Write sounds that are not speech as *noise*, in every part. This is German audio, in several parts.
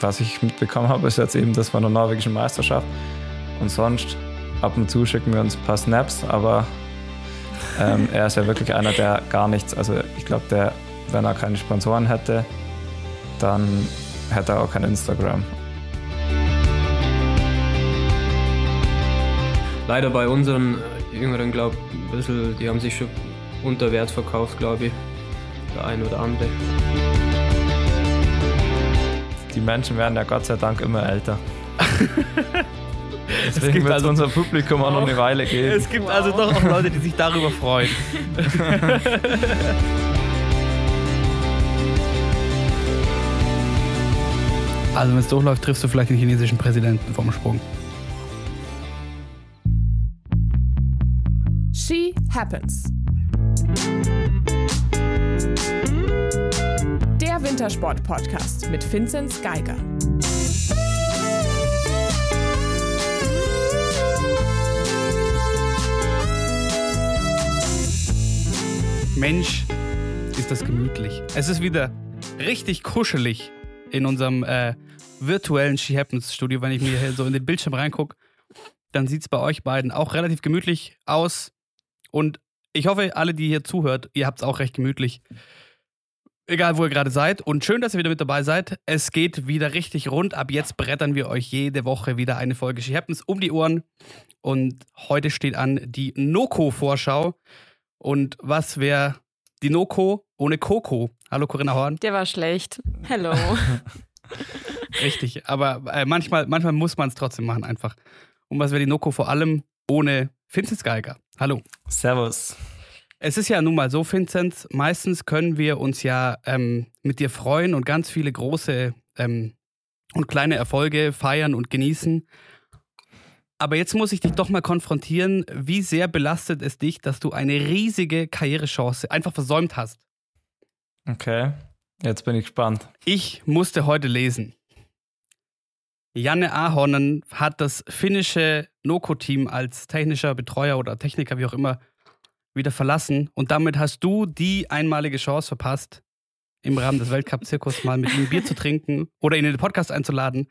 was ich mitbekommen habe, ist jetzt eben das von der norwegischen Meisterschaft. Und sonst, ab und zu schicken wir uns ein paar Snaps, aber ähm, er ist ja wirklich einer, der gar nichts, also ich glaube, der, wenn er keine Sponsoren hätte, dann hätte er auch kein Instagram. Leider bei unseren Jüngeren, glaube ich, ein bisschen, die haben sich schon unter Wert verkauft, glaube ich. Der ein oder andere. Die Menschen werden ja Gott sei Dank immer älter. *laughs* Deswegen wird also- unser Publikum auch noch eine Weile geben. Es gibt also doch auch Leute, die sich darüber freuen. *laughs* Also wenn es durchläuft, triffst du vielleicht den chinesischen Präsidenten vom Sprung. She Happens. Wintersport-Podcast mit Vinzenz Geiger. Mensch, ist das gemütlich. Es ist wieder richtig kuschelig in unserem äh, virtuellen She Happens Studio. Wenn ich mir hier so in den Bildschirm reingucke, dann sieht es bei euch beiden auch relativ gemütlich aus. Und ich hoffe, alle, die hier zuhört, ihr habt es auch recht gemütlich. Egal, wo ihr gerade seid. Und schön, dass ihr wieder mit dabei seid. Es geht wieder richtig rund. Ab jetzt brettern wir euch jede Woche wieder eine Folge She Happens um die Ohren. Und heute steht an die Noko-Vorschau. Und was wäre die Noko ohne Coco? Hallo Corinna Horn. Der war schlecht. Hello. *laughs* Richtig, aber äh, manchmal, manchmal muss man es trotzdem machen einfach. Und was wäre die Noko vor allem ohne Vinzenz Geiger? Hallo. Servus. Es ist ja nun mal so, Vinzenz, meistens können wir uns ja ähm, mit dir freuen und ganz viele große ähm, und kleine Erfolge feiern und genießen. Aber jetzt muss ich dich doch mal konfrontieren, wie sehr belastet es dich, dass du eine riesige Karrierechance einfach versäumt hast. Okay, jetzt bin ich gespannt. Ich musste heute lesen. Janne Ahonen hat das finnische Noko-Team als technischer Betreuer oder Techniker, wie auch immer, wieder verlassen. Und damit hast du die einmalige Chance verpasst, im Rahmen des Weltcup-Zirkus mal mit ihm Bier zu trinken oder ihn in den Podcast einzuladen.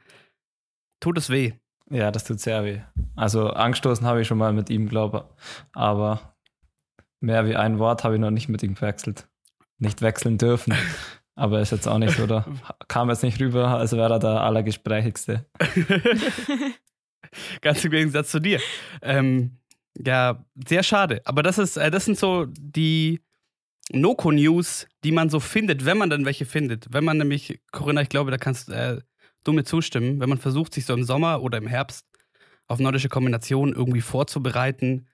Tut es weh. Ja, das tut sehr weh. Also angestoßen habe ich schon mal mit ihm, glaube aber mehr wie ein Wort habe ich noch nicht mit ihm gewechselt. Nicht wechseln dürfen. *laughs* Aber ist jetzt auch nicht da kam jetzt nicht rüber, als wäre er der Allergesprächigste. *laughs* Ganz im Gegensatz zu dir. Ähm, ja, sehr schade. Aber das ist, äh, das sind so die Noko-News, die man so findet, wenn man dann welche findet. Wenn man nämlich, Corinna, ich glaube, da kannst äh, du mir zustimmen, wenn man versucht, sich so im Sommer oder im Herbst auf nordische Kombinationen irgendwie vorzubereiten,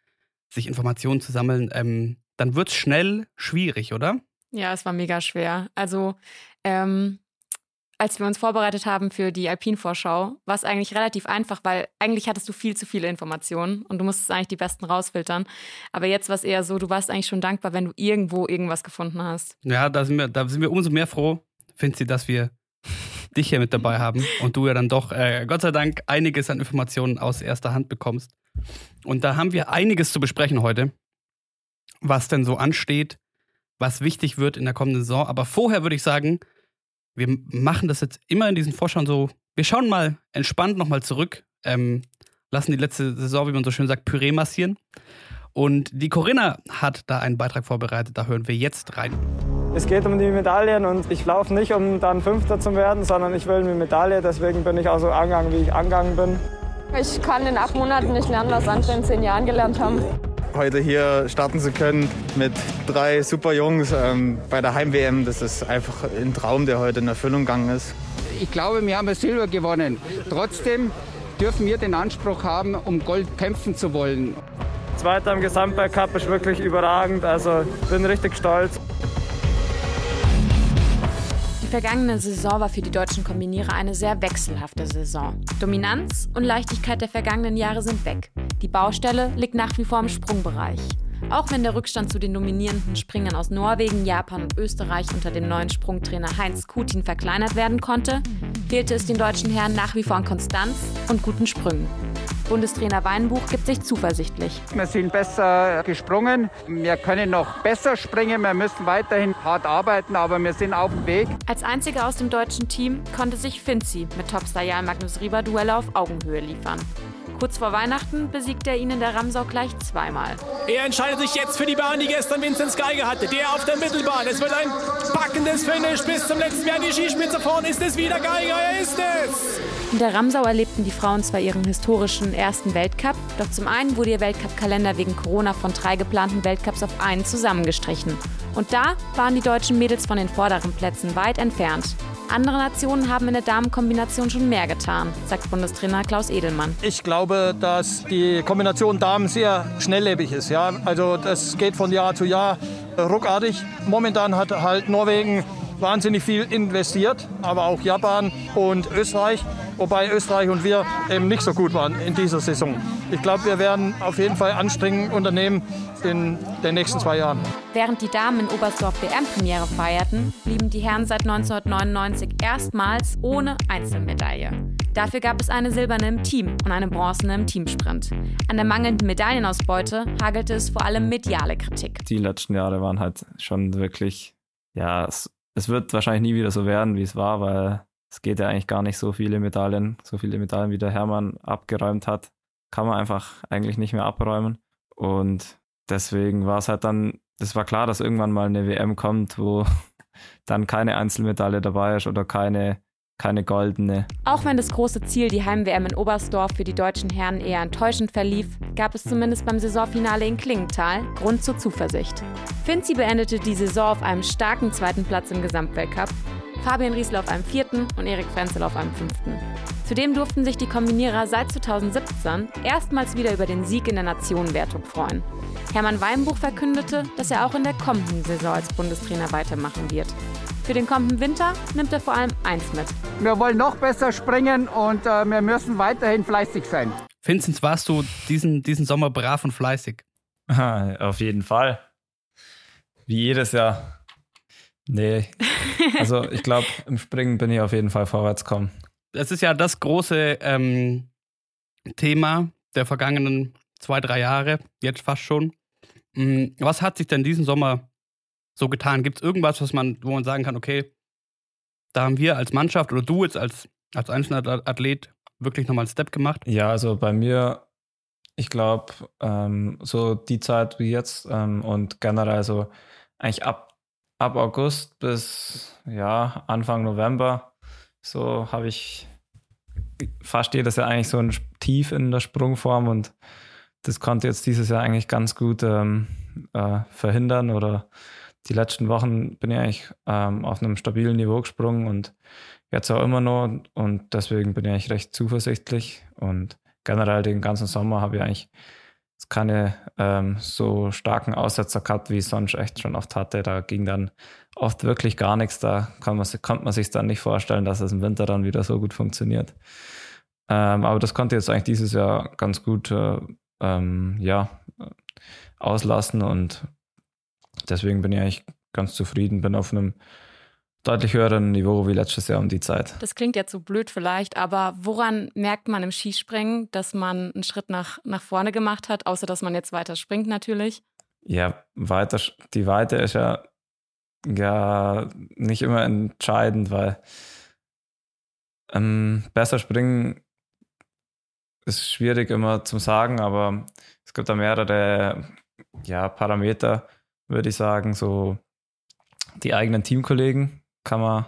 sich Informationen zu sammeln, ähm, dann wird es schnell schwierig, oder? ja, es war mega schwer. Also, ähm, als wir uns vorbereitet haben für die Alpin-Vorschau, war es eigentlich relativ einfach, weil eigentlich hattest du viel zu viele Informationen und du musstest eigentlich die besten rausfiltern. Aber jetzt war es eher so, du warst eigentlich schon dankbar, wenn du irgendwo irgendwas gefunden hast. Ja, da sind wir, da sind wir umso mehr froh, Finzi, dass wir *laughs* dich hier mit dabei haben und du ja dann doch, äh, Gott sei Dank, einiges an Informationen aus erster Hand bekommst. Und da haben wir einiges zu besprechen heute, was denn so ansteht, was wichtig wird in der kommenden Saison. Aber vorher würde ich sagen, wir machen das jetzt immer in diesen Vorschauen so, wir schauen mal entspannt nochmal zurück, ähm, lassen die letzte Saison, wie man so schön sagt, Püree massieren. Und die Corinna hat da einen Beitrag vorbereitet, da hören wir jetzt rein. Es geht um die Medaillen und ich laufe nicht, um dann Fünfter zu werden, sondern ich will eine Medaille. Deswegen bin ich auch so angegangen, wie ich angegangen bin. Ich kann in acht Monaten nicht lernen, was andere in zehn Jahren gelernt haben. Heute hier starten zu können mit drei super Jungs ähm, bei der Heim-WM. Das ist einfach ein Traum, der heute in Erfüllung gegangen ist. Ich glaube, wir haben Silber gewonnen. Trotzdem dürfen wir den Anspruch haben, um Gold kämpfen zu wollen. Zweiter im Gesamtweltcup ist wirklich überragend. Also bin richtig stolz. Die vergangene Saison war für die deutschen Kombinierer eine sehr wechselhafte Saison. Dominanz und Leichtigkeit der vergangenen Jahre sind weg. Die Baustelle liegt nach wie vor im Sprungbereich. Auch wenn der Rückstand zu den dominierenden Springern aus Norwegen, Japan und Österreich unter dem neuen Sprungtrainer Heinz Kutin verkleinert werden konnte, fehlte es den deutschen Herren nach wie vor an Konstanz und guten Sprüngen. Bundestrainer Weinbuch gibt sich zuversichtlich. Wir sind besser gesprungen. Wir können noch besser springen. Wir müssen weiterhin hart arbeiten, aber wir sind auf dem Weg. Als einziger aus dem deutschen Team konnte sich Finzi mit Topstar Jan Magnus Rieber Duelle auf Augenhöhe liefern. Kurz vor Weihnachten besiegt er ihn in der Ramsau gleich zweimal. Er entscheidet sich jetzt für die Bahn, die gestern Vinzenz Geiger hatte. Der auf der Mittelbahn. Es wird ein packendes Finish bis zum letzten Jahr. Die Skispitze vorne. Ist es wieder Geiger? Er ist es! In der Ramsau erlebten die Frauen zwar ihren historischen ersten Weltcup, doch zum einen wurde ihr Weltcup-Kalender wegen Corona von drei geplanten Weltcups auf einen zusammengestrichen. Und da waren die deutschen Mädels von den vorderen Plätzen weit entfernt. Andere Nationen haben in der Damenkombination schon mehr getan, sagt Bundestrainer Klaus Edelmann. Ich glaube, dass die Kombination Damen sehr schnelllebig ist. Ja? Also das geht von Jahr zu Jahr ruckartig. Momentan hat halt Norwegen wahnsinnig viel investiert, aber auch Japan und Österreich wobei Österreich und wir eben nicht so gut waren in dieser Saison. Ich glaube, wir werden auf jeden Fall Anstrengungen unternehmen in den nächsten zwei Jahren. Während die Damen in Oberstdorf WM-Premiere feierten, blieben die Herren seit 1999 erstmals ohne Einzelmedaille. Dafür gab es eine silberne im Team und eine bronzene im Teamsprint. An der mangelnden Medaillenausbeute hagelte es vor allem mediale Kritik. Die letzten Jahre waren halt schon wirklich, ja, es, es wird wahrscheinlich nie wieder so werden, wie es war, weil es geht ja eigentlich gar nicht so viele Medaillen, so viele Medaillen, wie der Hermann abgeräumt hat, kann man einfach eigentlich nicht mehr abräumen. Und deswegen war es halt dann, es war klar, dass irgendwann mal eine WM kommt, wo *laughs* dann keine Einzelmedaille dabei ist oder keine, keine goldene. Auch wenn das große Ziel, die Heim-WM in Oberstdorf für die deutschen Herren eher enttäuschend verlief, gab es zumindest beim Saisonfinale in Klingenthal Grund zur Zuversicht. Finzi beendete die Saison auf einem starken zweiten Platz im Gesamtweltcup Fabian Riesel auf einem vierten und Erik Frenzel auf einem fünften. Zudem durften sich die Kombinierer seit 2017 erstmals wieder über den Sieg in der Nationenwertung freuen. Hermann Weinbuch verkündete, dass er auch in der kommenden Saison als Bundestrainer weitermachen wird. Für den kommenden Winter nimmt er vor allem eins mit. Wir wollen noch besser springen und äh, wir müssen weiterhin fleißig sein. Vinzenz, warst du diesen, diesen Sommer brav und fleißig? Auf jeden Fall. Wie jedes Jahr. Nee, also ich glaube, im Springen bin ich auf jeden Fall vorwärts kommen. Das ist ja das große ähm, Thema der vergangenen zwei, drei Jahre, jetzt fast schon. Mm, was hat sich denn diesen Sommer so getan? Gibt es irgendwas, was man, wo man sagen kann, okay, da haben wir als Mannschaft oder du jetzt als, als einzelner Athlet wirklich nochmal einen Step gemacht? Ja, also bei mir, ich glaube, ähm, so die Zeit wie jetzt ähm, und generell so eigentlich ab ab August bis ja, Anfang November, so habe ich fast jedes Jahr eigentlich so ein Tief in der Sprungform und das konnte jetzt dieses Jahr eigentlich ganz gut ähm, äh, verhindern oder die letzten Wochen bin ich eigentlich ähm, auf einem stabilen Niveau gesprungen und jetzt auch immer noch und deswegen bin ich eigentlich recht zuversichtlich und generell den ganzen Sommer habe ich eigentlich keine ähm, so starken Aussetzer gehabt, wie ich sonst echt schon oft hatte. Da ging dann oft wirklich gar nichts. Da kann man, konnte man sich dann nicht vorstellen, dass es im Winter dann wieder so gut funktioniert. Ähm, aber das konnte jetzt eigentlich dieses Jahr ganz gut äh, ähm, ja, auslassen und deswegen bin ich eigentlich ganz zufrieden, bin auf einem deutlich höheren Niveau wie letztes Jahr um die Zeit. Das klingt jetzt so blöd vielleicht, aber woran merkt man im Skispringen, dass man einen Schritt nach, nach vorne gemacht hat, außer dass man jetzt weiter springt natürlich? Ja, weiter, die Weite ist ja, ja nicht immer entscheidend, weil ähm, besser springen ist schwierig immer zu sagen, aber es gibt da mehrere ja, Parameter, würde ich sagen, so die eigenen Teamkollegen, kann man,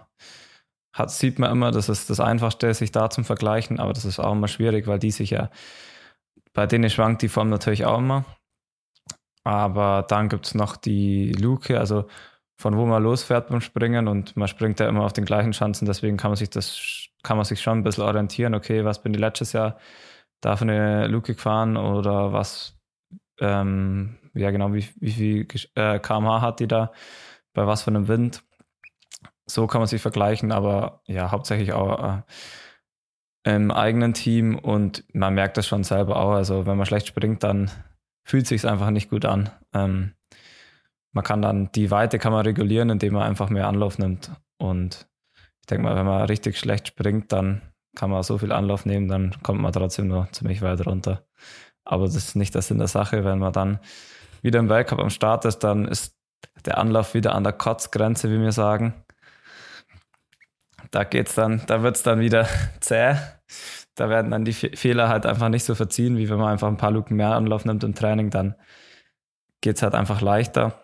hat, sieht man immer, das ist das Einfachste, sich da zum Vergleichen, aber das ist auch immer schwierig, weil die sich ja, bei denen schwankt die Form natürlich auch immer. Aber dann gibt es noch die Luke, also von wo man losfährt beim Springen und man springt ja immer auf den gleichen Chancen, deswegen kann man sich das, kann man sich schon ein bisschen orientieren, okay, was bin ich letztes Jahr da für eine Luke gefahren oder was, ähm, ja genau, wie, wie viel äh, kmh hat die da, bei was für einem Wind so kann man sich vergleichen, aber ja, hauptsächlich auch äh, im eigenen Team und man merkt das schon selber auch. Also wenn man schlecht springt, dann fühlt sich einfach nicht gut an. Ähm, man kann dann die Weite kann man regulieren, indem man einfach mehr Anlauf nimmt. Und ich denke mal, wenn man richtig schlecht springt, dann kann man so viel Anlauf nehmen, dann kommt man trotzdem nur ziemlich weit runter. Aber das ist nicht der Sinn der Sache. Wenn man dann wieder im Weltcup am Start ist, dann ist der Anlauf wieder an der Kotzgrenze, wie wir sagen. Da geht's dann, da wird's dann wieder *laughs* zäh. Da werden dann die Fehler halt einfach nicht so verziehen, wie wenn man einfach ein paar Luken mehr Anlauf nimmt im Training, dann geht's halt einfach leichter.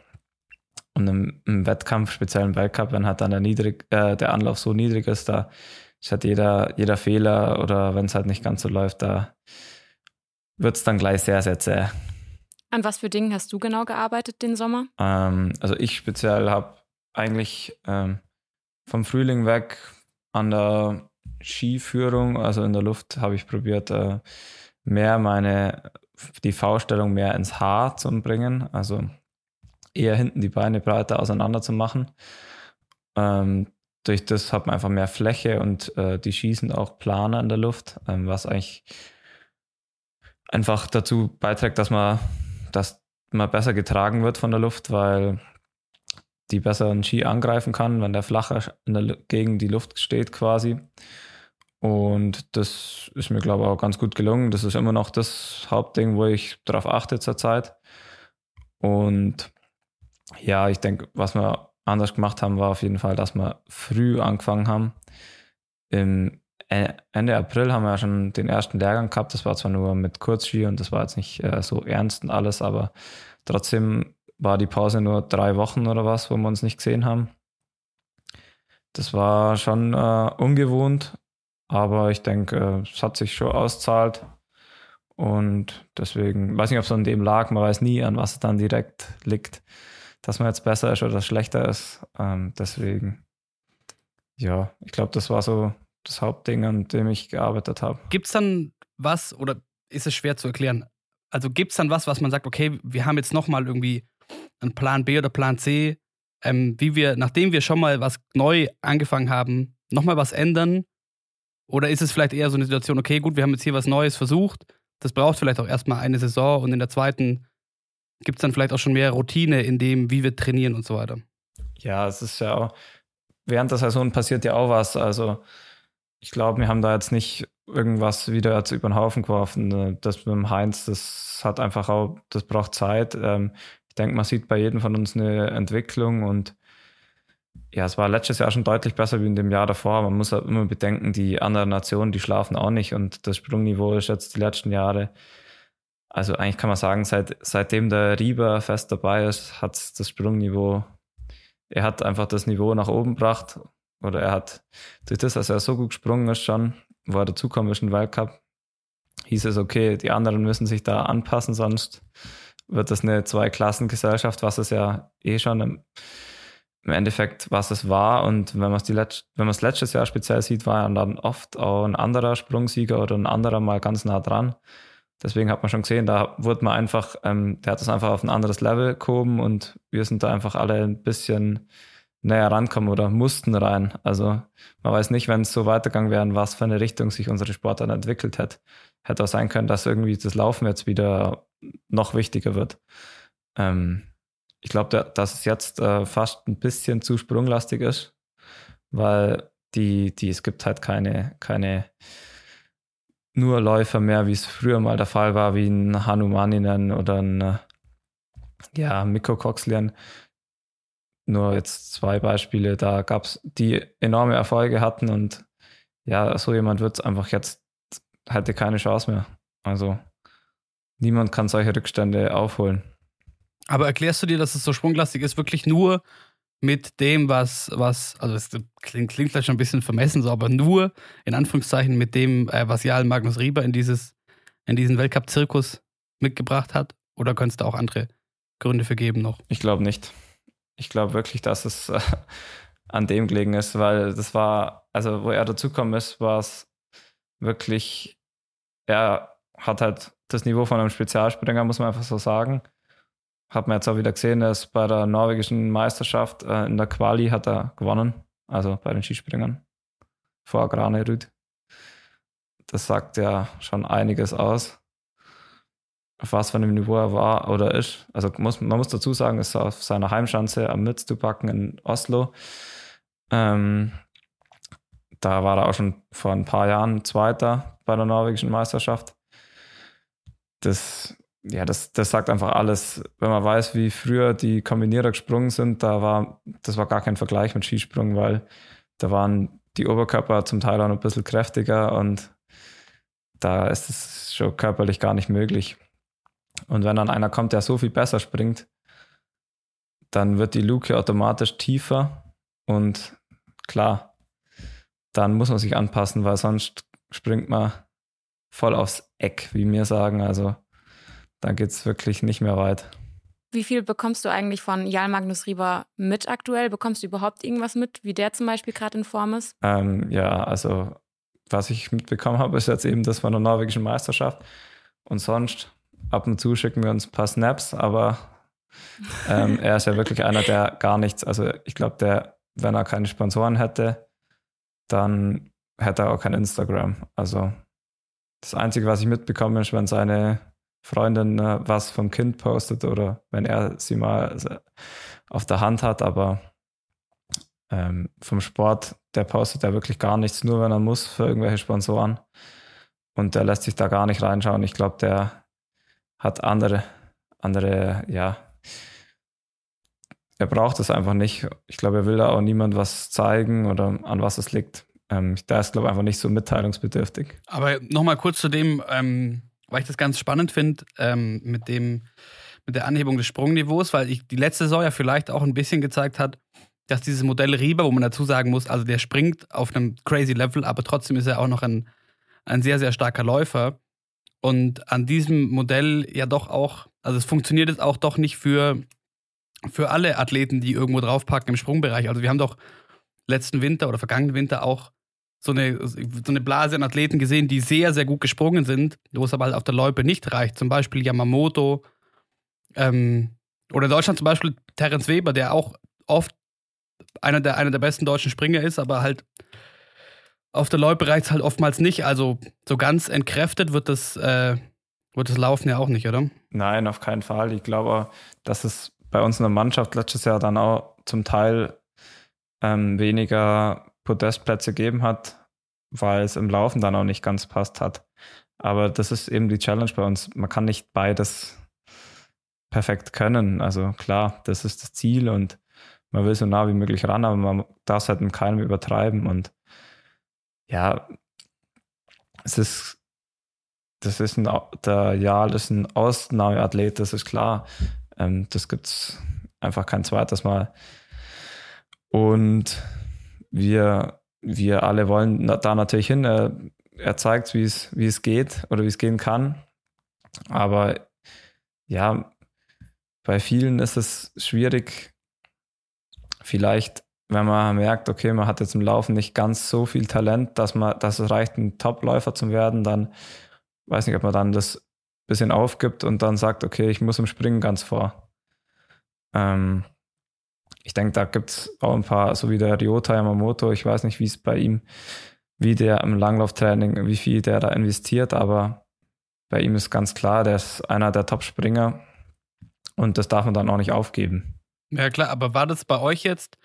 Und im, im Wettkampf, speziell im Weltcup, wenn halt dann der, niedrig, äh, der Anlauf so niedrig ist, da ist halt jeder, jeder Fehler oder wenn es halt nicht ganz so läuft, da wird es dann gleich sehr, sehr zäh. An was für Dingen hast du genau gearbeitet den Sommer? Ähm, also ich speziell habe eigentlich ähm, vom Frühling weg an der Skiführung, also in der Luft, habe ich probiert, äh, mehr meine, die V-Stellung mehr ins Haar zu bringen, also eher hinten die Beine breiter auseinander zu machen. Ähm, durch das hat man einfach mehr Fläche und äh, die schießen auch planer in der Luft, ähm, was eigentlich einfach dazu beiträgt, dass man, dass man besser getragen wird von der Luft, weil die besser einen Ski angreifen kann, wenn der flacher gegen die Luft steht quasi. Und das ist mir, glaube ich, auch ganz gut gelungen. Das ist immer noch das Hauptding, wo ich darauf achte zurzeit. Und ja, ich denke, was wir anders gemacht haben, war auf jeden Fall, dass wir früh angefangen haben. Im Ende April haben wir ja schon den ersten Lehrgang gehabt. Das war zwar nur mit Kurzski und das war jetzt nicht äh, so ernst und alles, aber trotzdem war die Pause nur drei Wochen oder was, wo wir uns nicht gesehen haben. Das war schon äh, ungewohnt, aber ich denke, äh, es hat sich schon auszahlt. Und deswegen, weiß nicht, ob es an dem lag, man weiß nie, an was es dann direkt liegt, dass man jetzt besser ist oder schlechter ist. Ähm, deswegen, ja, ich glaube, das war so das Hauptding, an dem ich gearbeitet habe. Gibt es dann was oder ist es schwer zu erklären? Also gibt es dann was, was man sagt, okay, wir haben jetzt nochmal irgendwie einen Plan B oder Plan C, ähm, wie wir, nachdem wir schon mal was neu angefangen haben, nochmal was ändern? Oder ist es vielleicht eher so eine Situation, okay, gut, wir haben jetzt hier was Neues versucht, das braucht vielleicht auch erstmal eine Saison und in der zweiten gibt es dann vielleicht auch schon mehr Routine in dem, wie wir trainieren und so weiter? Ja, es ist ja auch, während der Saison passiert ja auch was. Also ich glaube, wir haben da jetzt nicht irgendwas wieder jetzt über den Haufen geworfen. Das mit dem Heinz, das hat einfach auch, das braucht Zeit. Ähm, denke, man sieht bei jedem von uns eine Entwicklung und ja, es war letztes Jahr schon deutlich besser wie in dem Jahr davor. Man muss halt immer bedenken, die anderen Nationen, die schlafen auch nicht und das Sprungniveau ist jetzt die letzten Jahre. Also eigentlich kann man sagen, seit, seitdem der Rieber fest dabei ist, hat das Sprungniveau, er hat einfach das Niveau nach oben gebracht oder er hat durch das, dass er so gut gesprungen ist schon, wo er dazukommen ist im Weltcup, hieß es, okay, die anderen müssen sich da anpassen, sonst wird das eine Zweiklassengesellschaft, was es ja eh schon im, im Endeffekt, was es war. Und wenn man es es letztes Jahr speziell sieht, war er dann oft auch ein anderer Sprungsieger oder ein anderer mal ganz nah dran. Deswegen hat man schon gesehen, da wurde man einfach, ähm, der hat das einfach auf ein anderes Level gehoben und wir sind da einfach alle ein bisschen näher rankommen oder mussten rein. Also man weiß nicht, wenn es so weitergegangen wäre, was für eine Richtung sich unsere Sportart entwickelt hätte. Hätte auch sein können, dass irgendwie das Laufen jetzt wieder noch wichtiger wird. Ähm, ich glaube, dass es jetzt äh, fast ein bisschen zu sprunglastig ist, weil die, die, es gibt halt keine, keine nur Läufer mehr, wie es früher mal der Fall war, wie ein Hanumaninen oder ein ja, Mikko Coxlian, nur jetzt zwei Beispiele, da gab es, die enorme Erfolge hatten und ja, so jemand wird es einfach jetzt, hätte keine Chance mehr. Also niemand kann solche Rückstände aufholen. Aber erklärst du dir, dass es so sprunglastig ist, wirklich nur mit dem, was, was, also es klingt, klingt vielleicht schon ein bisschen vermessen, so, aber nur in Anführungszeichen mit dem, äh, was Jarl Magnus Rieber in dieses, in diesen Weltcup-Zirkus mitgebracht hat? Oder könnte es da auch andere Gründe für geben noch? Ich glaube nicht ich glaube wirklich, dass es äh, an dem gelegen ist, weil das war, also wo er dazugekommen ist, war es wirklich, er hat halt das Niveau von einem Spezialspringer, muss man einfach so sagen. Hat man jetzt auch wieder gesehen, ist bei der norwegischen Meisterschaft äh, in der Quali hat er gewonnen, also bei den Skispringern vor Granerud. Das sagt ja schon einiges aus auf was für einem Niveau er war oder ist. Also muss, man muss dazu sagen, es ist auf seiner Heimschanze am Mütztubacken in Oslo. Ähm, da war er auch schon vor ein paar Jahren Zweiter bei der norwegischen Meisterschaft. Das, ja, das, das sagt einfach alles. Wenn man weiß, wie früher die Kombinierer gesprungen sind, da war, das war gar kein Vergleich mit Skisprung, weil da waren die Oberkörper zum Teil auch noch ein bisschen kräftiger und da ist es schon körperlich gar nicht möglich. Und wenn dann einer kommt, der so viel besser springt, dann wird die Luke automatisch tiefer und klar, dann muss man sich anpassen, weil sonst springt man voll aufs Eck, wie wir sagen. Also dann geht es wirklich nicht mehr weit. Wie viel bekommst du eigentlich von Jarl Magnus Rieber mit aktuell? Bekommst du überhaupt irgendwas mit, wie der zum Beispiel gerade in Form ist? Ähm, ja, also was ich mitbekommen habe, ist jetzt eben das von der norwegischen Meisterschaft. Und sonst, ab und zu schicken wir uns ein paar Snaps, aber ähm, er ist ja wirklich einer, der gar nichts, also ich glaube, der, wenn er keine Sponsoren hätte, dann hätte er auch kein Instagram. Also das Einzige, was ich mitbekomme, ist, wenn seine Freundin äh, was vom Kind postet oder wenn er sie mal auf der Hand hat, aber ähm, vom Sport, der postet ja wirklich gar nichts, nur wenn er muss für irgendwelche Sponsoren. Und der lässt sich da gar nicht reinschauen. Ich glaube, der hat andere, andere, ja, er braucht es einfach nicht. Ich glaube, er will da auch niemand was zeigen oder an was es liegt. Ähm, da ist, glaube ich, einfach nicht so mitteilungsbedürftig. Aber nochmal kurz zu dem, ähm, weil ich das ganz spannend finde, ähm, mit dem, mit der Anhebung des Sprungniveaus, weil ich die letzte Saison ja vielleicht auch ein bisschen gezeigt hat, dass dieses Modell Rieber, wo man dazu sagen muss, also der springt auf einem crazy Level, aber trotzdem ist er auch noch ein, ein sehr, sehr starker Läufer. Und an diesem Modell ja doch auch, also es funktioniert jetzt auch doch nicht für, für alle Athleten, die irgendwo draufpacken im Sprungbereich. Also wir haben doch letzten Winter oder vergangenen Winter auch so eine, so eine Blase an Athleten gesehen, die sehr, sehr gut gesprungen sind, wo es aber halt auf der Loipe nicht reicht. Zum Beispiel Yamamoto ähm, oder in Deutschland zum Beispiel Terence Weber, der auch oft einer der, einer der besten deutschen Springer ist, aber halt auf der Loipe reicht es halt oftmals nicht. Also so ganz entkräftet wird das, äh, wird das Laufen ja auch nicht, oder? Nein, auf keinen Fall. Ich glaube, dass es bei uns in der Mannschaft letztes Jahr dann auch zum Teil ähm, weniger Podestplätze gegeben hat, weil es im Laufen dann auch nicht ganz passt hat. Aber das ist eben die Challenge bei uns. Man kann nicht beides perfekt können. Also klar, das ist das Ziel und man will so nah wie möglich ran, aber man darf es halt mit keinem übertreiben. Und ja, es ist, das ist ein, der Jal ist ein Ausnahmeathlet, das ist klar. Ähm, das gibt es einfach kein zweites Mal. Und wir, wir alle wollen da natürlich hin. Er, er zeigt, wie es, wie es geht oder wie es gehen kann. Aber ja, bei vielen ist es schwierig, vielleicht, wenn man merkt, okay, man hat jetzt im Laufen nicht ganz so viel Talent, dass man, dass es reicht, ein Top-Läufer zu werden, dann weiß nicht, ob man dann das bisschen aufgibt und dann sagt, okay, ich muss im Springen ganz vor. Ähm, ich denke, da gibt es auch ein paar, so wie der Ryota Yamamoto, ich weiß nicht, wie es bei ihm, wie der im Langlauftraining, wie viel der da investiert, aber bei ihm ist ganz klar, der ist einer der Top-Springer und das darf man dann auch nicht aufgeben. Ja, klar, aber war das bei euch jetzt,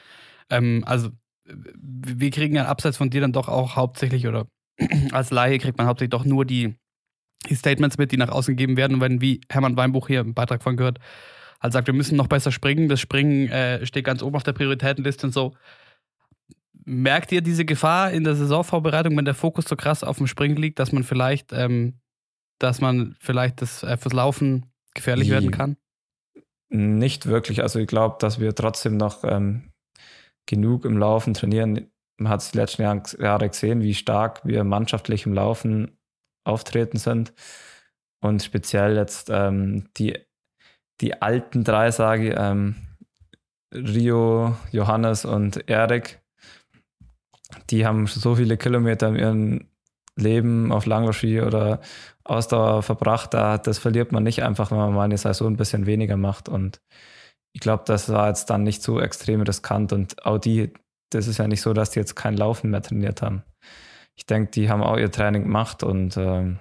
ähm, also wir kriegen ja abseits von dir dann doch auch hauptsächlich oder *clears throat* als Laie kriegt man hauptsächlich doch nur die, die Statements mit, die nach außen gegeben werden. Und wenn, wie Hermann Weinbuch hier im Beitrag von gehört, halt sagt, wir müssen noch besser springen. Das Springen äh, steht ganz oben auf der Prioritätenliste und so. Merkt ihr diese Gefahr in der Saisonvorbereitung, wenn der Fokus so krass auf dem Springen liegt, dass man vielleicht, ähm, dass man vielleicht das äh, fürs Laufen gefährlich werden kann? Nicht wirklich. Also ich glaube, dass wir trotzdem noch ähm, genug im Laufen trainieren. Man hat es die letzten Jahre gesehen, wie stark wir mannschaftlich im Laufen auftreten sind. Und speziell jetzt ähm, die die alten drei, sage ich, ähm, Rio, Johannes und Erik, die haben so viele Kilometer in ihrem Leben auf Langlaufski oder Ausdauer verbracht, da, das verliert man nicht einfach, wenn man mal eine Saison ein bisschen weniger macht. Und ich glaube, das war jetzt dann nicht so extrem riskant. Und auch die, das ist ja nicht so, dass die jetzt kein Laufen mehr trainiert haben. Ich denke, die haben auch ihr Training gemacht und äh,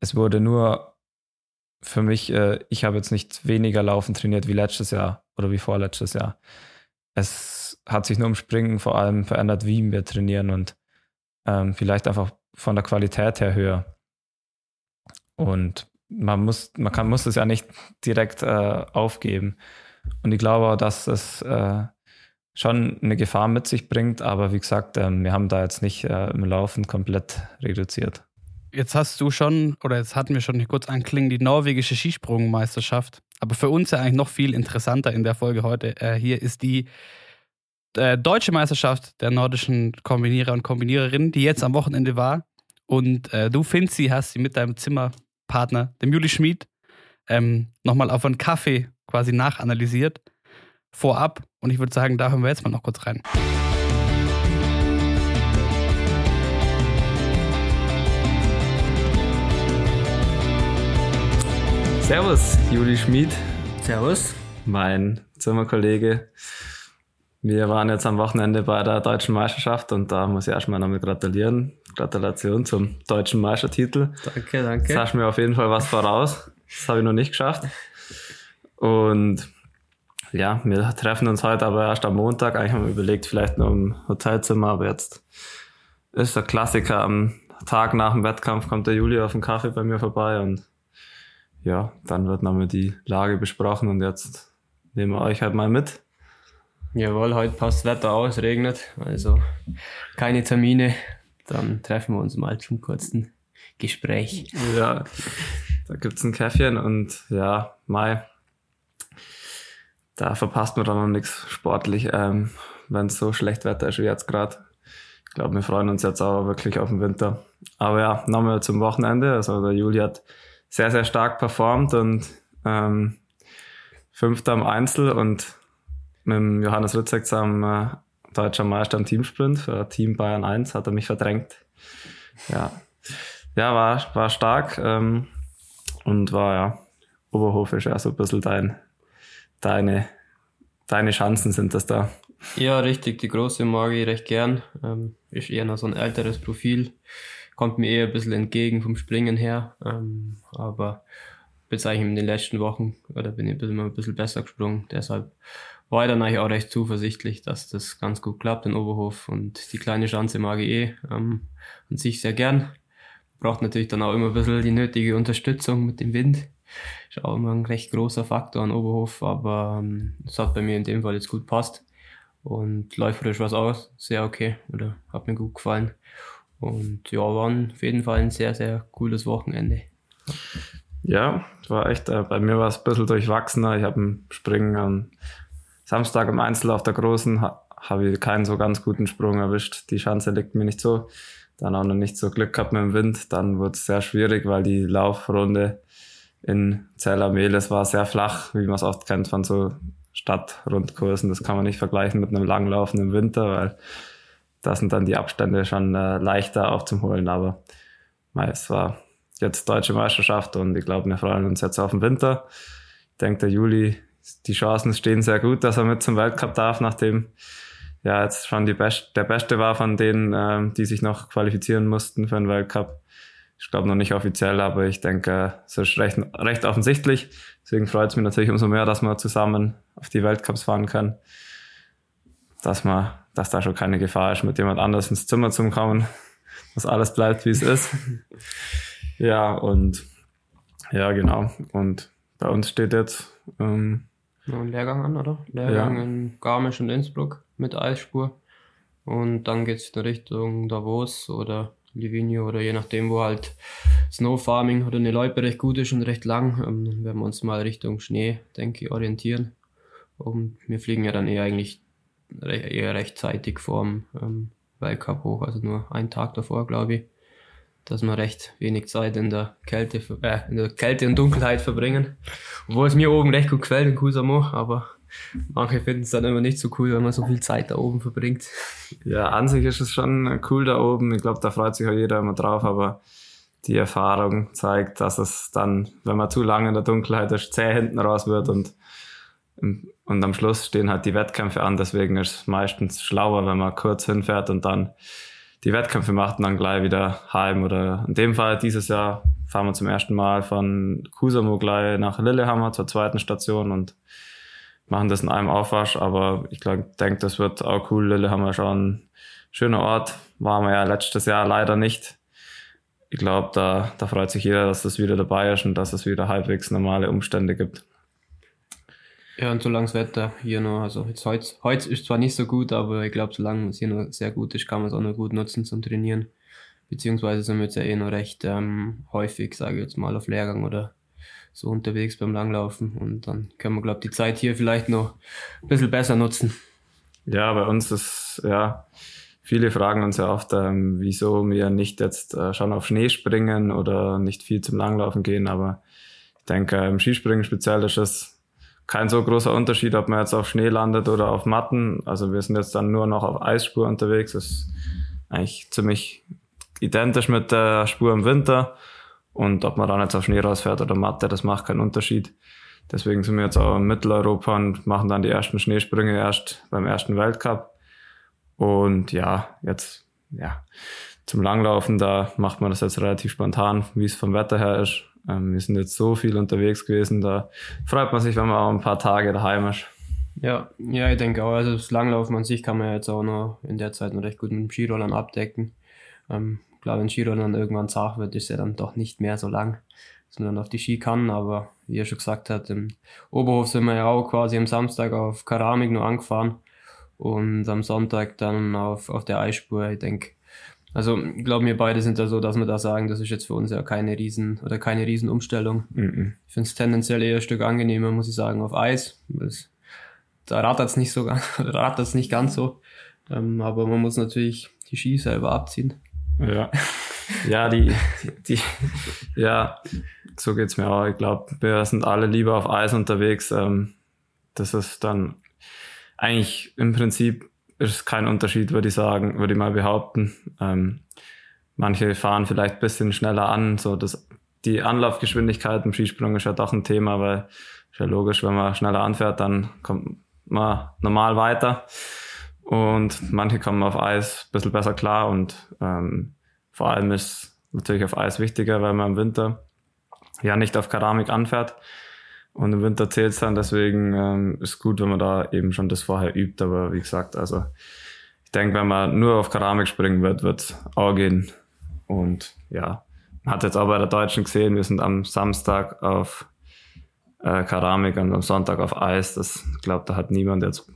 es wurde nur für mich, äh, ich habe jetzt nicht weniger Laufen trainiert wie letztes Jahr oder wie vorletztes Jahr. Es hat sich nur im Springen vor allem verändert, wie wir trainieren und ähm, vielleicht einfach von der Qualität her höher. Und man muss, man kann, muss es ja nicht direkt äh, aufgeben. Und ich glaube auch, dass es äh, schon eine Gefahr mit sich bringt, aber wie gesagt, ähm, wir haben da jetzt nicht äh, im Laufen komplett reduziert. Jetzt hast du schon, oder jetzt hatten wir schon hier kurz anklingen, die norwegische Skisprungmeisterschaft. Aber für uns ja eigentlich noch viel interessanter in der Folge heute äh, hier ist die äh, deutsche Meisterschaft der nordischen Kombinierer und Kombiniererinnen, die jetzt am Wochenende war. Und äh, du, Finzi, hast sie mit deinem Zimmerpartner, dem Juli Schmid, ähm, nochmal auf einen Kaffee quasi nachanalysiert, vorab. Und ich würde sagen, da hören wir jetzt mal noch kurz rein. Servus, Juli Schmid. Servus. Mein Zimmerkollege. Wir waren jetzt am Wochenende bei der deutschen Meisterschaft und da muss ich erstmal nochmal gratulieren. Gratulation zum deutschen Meistertitel. Danke, danke. Jetzt hast du mir auf jeden Fall was voraus. Das habe ich noch nicht geschafft. Und ja, wir treffen uns heute aber erst am Montag. Eigentlich haben wir überlegt, vielleicht nur im Hotelzimmer, aber jetzt ist der Klassiker. Am Tag nach dem Wettkampf kommt der Juli auf den Kaffee bei mir vorbei und ja, dann wird nochmal die Lage besprochen und jetzt nehmen wir euch halt mal mit. Jawohl, heute passt das Wetter aus, regnet, also keine Termine. Dann treffen wir uns mal zum kurzen Gespräch. Ja, da gibt's ein Käffchen und ja, Mai, da verpasst man dann noch nichts sportlich, ähm, wenn es so schlecht Wetter ist wie jetzt gerade. Ich glaube, wir freuen uns jetzt auch wirklich auf den Winter. Aber ja, nochmal zum Wochenende. Also der Juli hat sehr, sehr stark performt und ähm, Fünfter am Einzel und mit dem Johannes Ritzek am äh, deutscher Meister im Teamsprint für Team Bayern 1 hat er mich verdrängt. Ja, ja war, war stark ähm, und war ja, Oberhof ist ja so ein bisschen dein, deine, deine Chancen sind das da. Ja, richtig, die große mag ich recht gern. Ähm, ist eher noch so ein älteres Profil kommt mir eher ein bisschen entgegen vom Springen her. Ähm, aber bin eigentlich in den letzten Wochen oder bin ich immer ein bisschen besser gesprungen. Deshalb war ich dann eigentlich auch recht zuversichtlich, dass das ganz gut klappt in Oberhof und die kleine Chance mag ich eh ähm, an sich sehr gern. Braucht natürlich dann auch immer ein bisschen die nötige Unterstützung mit dem Wind. Ist auch immer ein recht großer Faktor an Oberhof, aber ähm, es ähm, hat bei mir in dem Fall jetzt gut passt. Und läuferisch war es auch sehr okay oder hat mir gut gefallen. Und ja, war auf jeden Fall ein sehr, sehr cooles Wochenende. Ja, war echt, äh, bei mir war es ein bisschen durchwachsener. Ich habe im Springen am Samstag im Einzel auf der Großen ha, habe ich keinen so ganz guten Sprung erwischt. Die Chance liegt mir nicht so. Dann auch noch nicht so Glück gehabt mit dem Wind. Dann wurde es sehr schwierig, weil die Laufrunde in Zellermehles war sehr flach, wie man es oft kennt von so Stadtrundkursen. Das kann man nicht vergleichen mit einem Langlaufen im Winter, weil da sind dann die Abstände schon äh, leichter aufzuholen. Aber mei, es war jetzt deutsche Meisterschaft und ich glaube, wir freuen uns jetzt auf den Winter. Ich denke, der Juli, die Chancen stehen sehr gut, dass er mit zum Weltcup darf, nachdem ja jetzt schon Best der Beste war von denen, ähm, die sich noch qualifizieren mussten für den Weltcup. Ich glaube noch nicht offiziell, aber ich denke, es ist recht, recht offensichtlich. Deswegen freut es mich natürlich umso mehr, dass wir zusammen auf die Weltcups fahren können. Dass wir dass da schon keine Gefahr ist, mit jemand anders ins Zimmer zu kommen, *laughs* dass alles bleibt, wie es ist. *laughs* ja, und ja, genau. Und bei uns steht jetzt ähm, ja, ein Lehrgang an, oder? Lehrgang ja. in Garmisch und Innsbruck mit Eisspur. Und dann geht es in Richtung Davos oder Livigno oder je nachdem, wo halt Snowfarming oder eine Loipe recht gut ist und recht lang. Ähm, werden wir uns mal Richtung Schnee, denke ich, orientieren. Und wir fliegen ja dann eher eigentlich eher rechtzeitig vorm ähm, Weltcup hoch, also nur einen Tag davor, glaube ich, dass wir recht wenig Zeit in der Kälte, äh, in der Kälte und Dunkelheit verbringen. Obwohl es mir oben recht gut gefällt in Kusamo, aber manche finden es dann immer nicht so cool, wenn man so viel Zeit da oben verbringt. Ja, an sich ist es schon cool da oben. Ich glaube, da freut sich auch jeder immer drauf, aber die Erfahrung zeigt, dass es dann, wenn man zu lange in der Dunkelheit ist, zäh hinten raus wird und und am Schluss stehen halt die Wettkämpfe an, deswegen ist es meistens schlauer, wenn man kurz hinfährt und dann die Wettkämpfe macht und dann gleich wieder heim. Oder in dem Fall dieses Jahr fahren wir zum ersten Mal von Kusamo gleich nach Lillehammer zur zweiten Station und machen das in einem Aufwasch, aber ich denke, das wird auch cool. Lillehammer schon ein schöner Ort. Waren wir ja letztes Jahr leider nicht. Ich glaube, da, da freut sich jeder, dass das wieder dabei ist und dass es wieder halbwegs normale Umstände gibt. Ja, und solange das Wetter hier noch, also jetzt heute, heute ist zwar nicht so gut, aber ich glaube, solange es hier noch sehr gut ist, kann man es auch noch gut nutzen zum Trainieren. Beziehungsweise sind wir jetzt ja eh noch recht ähm, häufig, sage ich jetzt mal, auf Lehrgang oder so unterwegs beim Langlaufen. Und dann können wir, glaube ich, die Zeit hier vielleicht noch ein bisschen besser nutzen. Ja, bei uns ist, ja, viele fragen uns ja oft, ähm, wieso wir nicht jetzt äh, schon auf Schnee springen oder nicht viel zum Langlaufen gehen. Aber ich denke, im Skispringen speziell ist es kein so großer Unterschied, ob man jetzt auf Schnee landet oder auf Matten. Also wir sind jetzt dann nur noch auf Eisspur unterwegs. Das ist eigentlich ziemlich identisch mit der Spur im Winter. Und ob man dann jetzt auf Schnee rausfährt oder Matte, das macht keinen Unterschied. Deswegen sind wir jetzt auch in Mitteleuropa und machen dann die ersten Schneesprünge erst beim ersten Weltcup. Und ja, jetzt, ja, zum Langlaufen, da macht man das jetzt relativ spontan, wie es vom Wetter her ist. Ähm, wir sind jetzt so viel unterwegs gewesen, da freut man sich, wenn man auch ein paar Tage daheim ist. Ja, ja, ich denke auch. Also das Langlaufen an sich kann man jetzt auch noch in der Zeit noch recht gut mit dem Skirollern abdecken. Ähm, klar, wenn Skirollern dann irgendwann zart wird, ist er dann doch nicht mehr so lang, dass man dann auf die Ski kann. Aber wie er schon gesagt hat, im Oberhof sind wir ja auch quasi am Samstag auf Keramik nur angefahren und am Sonntag dann auf, auf der Eisspur. Ich denke, also ich glaube, wir beide sind da so, dass wir da sagen, das ist jetzt für uns ja keine Riesen oder keine Riesenumstellung. Mhm. Ich finde es tendenziell eher ein Stück angenehmer, muss ich sagen, auf Eis. Das, da rattert es nicht so *laughs* rattert nicht ganz so. Ähm, aber man muss natürlich die Ski selber abziehen. Ja. *laughs* Ja, die, die, die ja, so geht's mir auch. Ich glaube, wir sind alle lieber auf Eis unterwegs. Ähm, das ist dann eigentlich im Prinzip ist kein Unterschied, würde ich sagen, würde ich mal behaupten. Ähm, manche fahren vielleicht ein bisschen schneller an, so das, die Anlaufgeschwindigkeit im Skisprung ist ja doch ein Thema, weil ist ja logisch, wenn man schneller anfährt, dann kommt man normal weiter. Und manche kommen auf Eis ein bisschen besser klar und ähm, vor allem ist natürlich auf Eis wichtiger, weil man im Winter ja nicht auf Keramik anfährt. Und im Winter zählt es dann, deswegen ähm, ist gut, wenn man da eben schon das vorher übt. Aber wie gesagt, also ich denke, wenn man nur auf Keramik springen wird, wird es auch gehen. Und ja, man hat jetzt auch bei der Deutschen gesehen, wir sind am Samstag auf äh, Keramik und am Sonntag auf Eis. Das, ich glaube, da hat niemand jetzt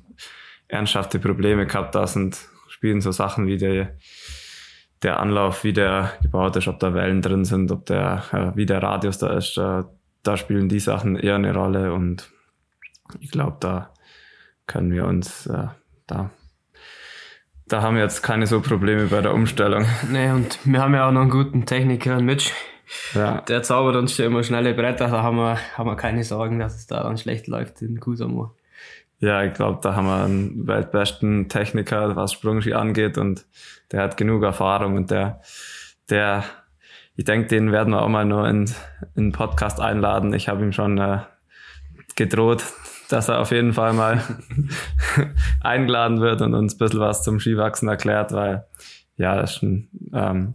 ernsthafte Probleme gehabt. Da sind, spielen so Sachen wie der, der Anlauf, wie der gebaut ist, ob da Wellen drin sind, ob der, äh, wie der Radius da ist. Äh, da spielen die Sachen eher eine Rolle und ich glaube, da können wir uns äh, da da haben wir jetzt keine so Probleme bei der Umstellung. *laughs* Nee, und wir haben ja auch noch einen guten Techniker, Mitch. Ja. Der zaubert uns schon immer schnelle Bretter, da haben wir, haben wir keine Sorgen, dass es da dann schlecht läuft in Kusamo. Ja, ich glaube, da haben wir einen weltbesten Techniker, was Sprungski angeht und der hat genug Erfahrung und der, der ich denke, den werden wir auch mal nur in, in Podcast einladen. Ich habe ihm schon äh, gedroht, dass er auf jeden Fall mal *laughs* *laughs* eingeladen wird und uns ein bisschen was zum Skiwachsen erklärt, weil ja, das ist ein, ähm,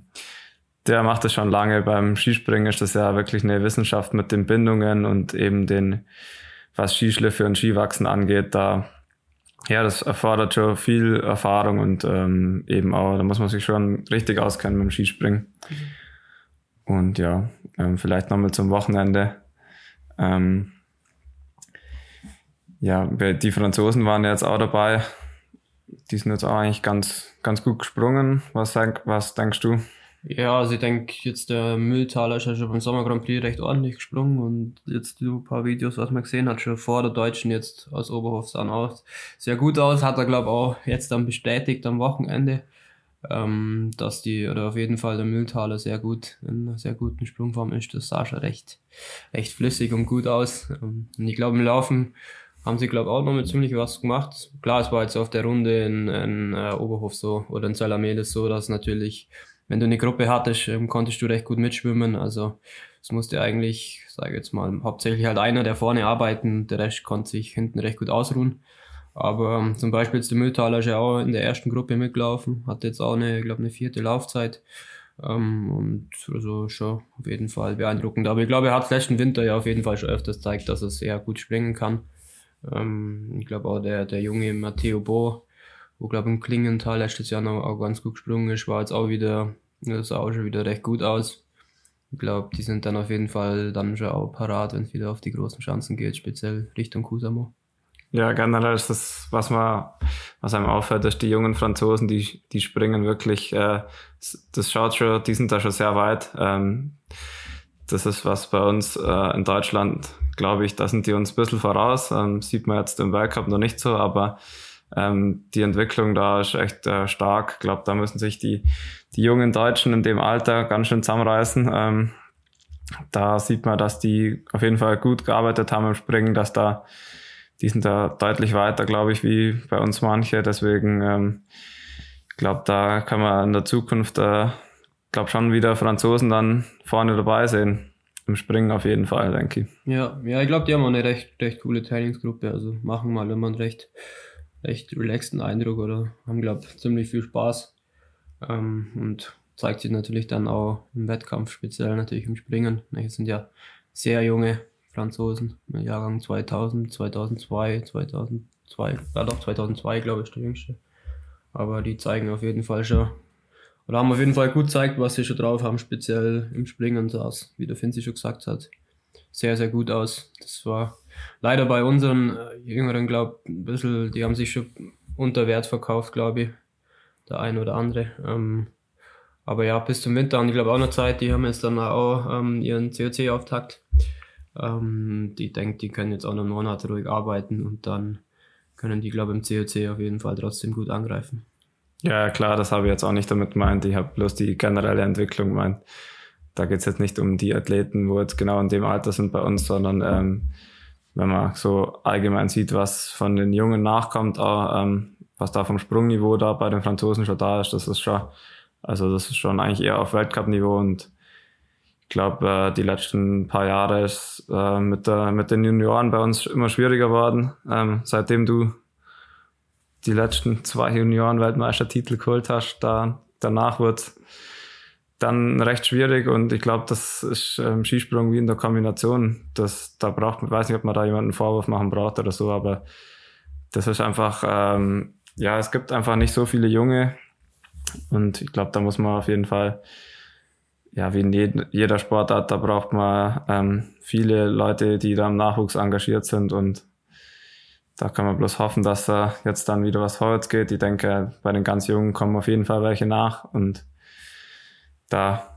der macht das schon lange. Beim Skispringen ist das ja wirklich eine Wissenschaft mit den Bindungen und eben den, was Skischliffe und Skiwachsen angeht, da ja, das erfordert schon viel Erfahrung und ähm, eben auch, da muss man sich schon richtig auskennen beim Skispringen. Mhm. Und ja, ähm, vielleicht nochmal zum Wochenende. Ähm, ja, die Franzosen waren jetzt auch dabei. Die sind jetzt auch eigentlich ganz, ganz gut gesprungen. Was, was denkst du? Ja, also ich denke, jetzt der Mülltaler ist ja schon beim Sommer Grand Prix recht ordentlich gesprungen und jetzt ein paar Videos, was man gesehen hat, schon vor der Deutschen jetzt aus Oberhof sahen aus sehr gut aus, hat er glaube auch jetzt dann bestätigt am Wochenende ähm, dass die, oder auf jeden Fall der Mühltaler sehr gut, in einer sehr guten Sprungform ist. Das sah schon recht, recht flüssig und gut aus. Ähm, und ich glaube, im Laufen haben sie, glaube auch noch mit ziemlich was gemacht. Klar, es war jetzt auf der Runde in, in äh, Oberhof so oder in Salamedes so, dass natürlich, wenn du eine Gruppe hattest, ähm, konntest du recht gut mitschwimmen. Also es musste eigentlich, sage jetzt mal, hauptsächlich halt einer, der vorne arbeiten, der Rest konnte sich hinten recht gut ausruhen. Aber ähm, zum Beispiel jetzt der Mülltaler ist ja auch in der ersten Gruppe mitgelaufen, hat jetzt auch eine, ich glaube, eine vierte Laufzeit. Ähm, und also schon auf jeden Fall beeindruckend. Aber ich glaube, er hat letzten Winter ja auf jeden Fall schon öfters gezeigt, dass er sehr gut springen kann. Ähm, ich glaube auch der, der junge Matteo Bo, wo glaube im Klingenthal letztes Jahr noch auch ganz gut gesprungen ist, war jetzt auch wieder, das sah auch schon wieder recht gut aus. Ich glaube, die sind dann auf jeden Fall dann schon auch parat, wenn es wieder auf die großen Chancen geht, speziell Richtung Kusamo. Ja, generell ist das, was man, was einem auffällt, dass die jungen Franzosen, die, die springen wirklich, äh, das schaut schon, die sind da schon sehr weit. Ähm, das ist was bei uns äh, in Deutschland, glaube ich, da sind die uns ein bisschen voraus. Ähm, sieht man jetzt im Weltcup noch nicht so, aber ähm, die Entwicklung da ist echt äh, stark. Ich glaube, da müssen sich die, die jungen Deutschen in dem Alter ganz schön zusammenreißen. Ähm, da sieht man, dass die auf jeden Fall gut gearbeitet haben im Springen, dass da, die sind da deutlich weiter, glaube ich, wie bei uns manche. Deswegen, ähm, ich glaube, da kann man in der Zukunft, äh, glaube schon wieder Franzosen dann vorne dabei sehen. Im Springen auf jeden Fall, denke ich. Ja, ja, ich glaube, die haben auch eine recht, recht coole Trainingsgruppe. Also machen mal immer einen recht, recht relaxten Eindruck oder haben, glaube ich, ziemlich viel Spaß. Ähm, und zeigt sich natürlich dann auch im Wettkampf, speziell natürlich im Springen. Es sind ja sehr junge Franzosen, im Jahrgang 2000, 2002, 2002, ja doch 2002 glaube ich der jüngste. Aber die zeigen auf jeden Fall schon, oder haben auf jeden Fall gut gezeigt, was sie schon drauf haben, speziell im Springen sah es, wie der Finzi schon gesagt hat, sehr, sehr gut aus. Das war leider bei unseren äh, Jüngeren, glaube ich, ein bisschen, die haben sich schon unter Wert verkauft, glaube ich, der ein oder andere. Ähm, aber ja, bis zum Winter und ich glaube auch noch Zeit, die haben jetzt dann auch ähm, ihren COC-Auftakt. Ähm, die denkt, die können jetzt auch noch Monate ruhig arbeiten und dann können die, glaube ich, im COC auf jeden Fall trotzdem gut angreifen. Ja, klar, das habe ich jetzt auch nicht damit gemeint. Ich habe bloß die generelle Entwicklung gemeint. Da geht es jetzt nicht um die Athleten, wo jetzt genau in dem Alter sind bei uns, sondern ähm, wenn man so allgemein sieht, was von den Jungen nachkommt, auch, ähm, was da vom Sprungniveau da bei den Franzosen schon da ist, das ist schon, also das ist schon eigentlich eher auf Weltcup-Niveau und ich glaube, äh, die letzten paar Jahre ist äh, mit, der, mit den Junioren bei uns immer schwieriger geworden. Ähm, seitdem du die letzten zwei Junioren-Weltmeistertitel geholt hast, da, danach wurde dann recht schwierig und ich glaube, das ist im ähm, Skisprung wie in der Kombination. Das, da braucht man, weiß nicht, ob man da jemanden Vorwurf machen braucht oder so, aber das ist einfach, ähm, ja, es gibt einfach nicht so viele Junge und ich glaube, da muss man auf jeden Fall, ja, wie in jeder Sportart, da braucht man ähm, viele Leute, die da im Nachwuchs engagiert sind und da kann man bloß hoffen, dass da jetzt dann wieder was vorwärts geht. Ich denke, bei den ganz Jungen kommen auf jeden Fall welche nach und da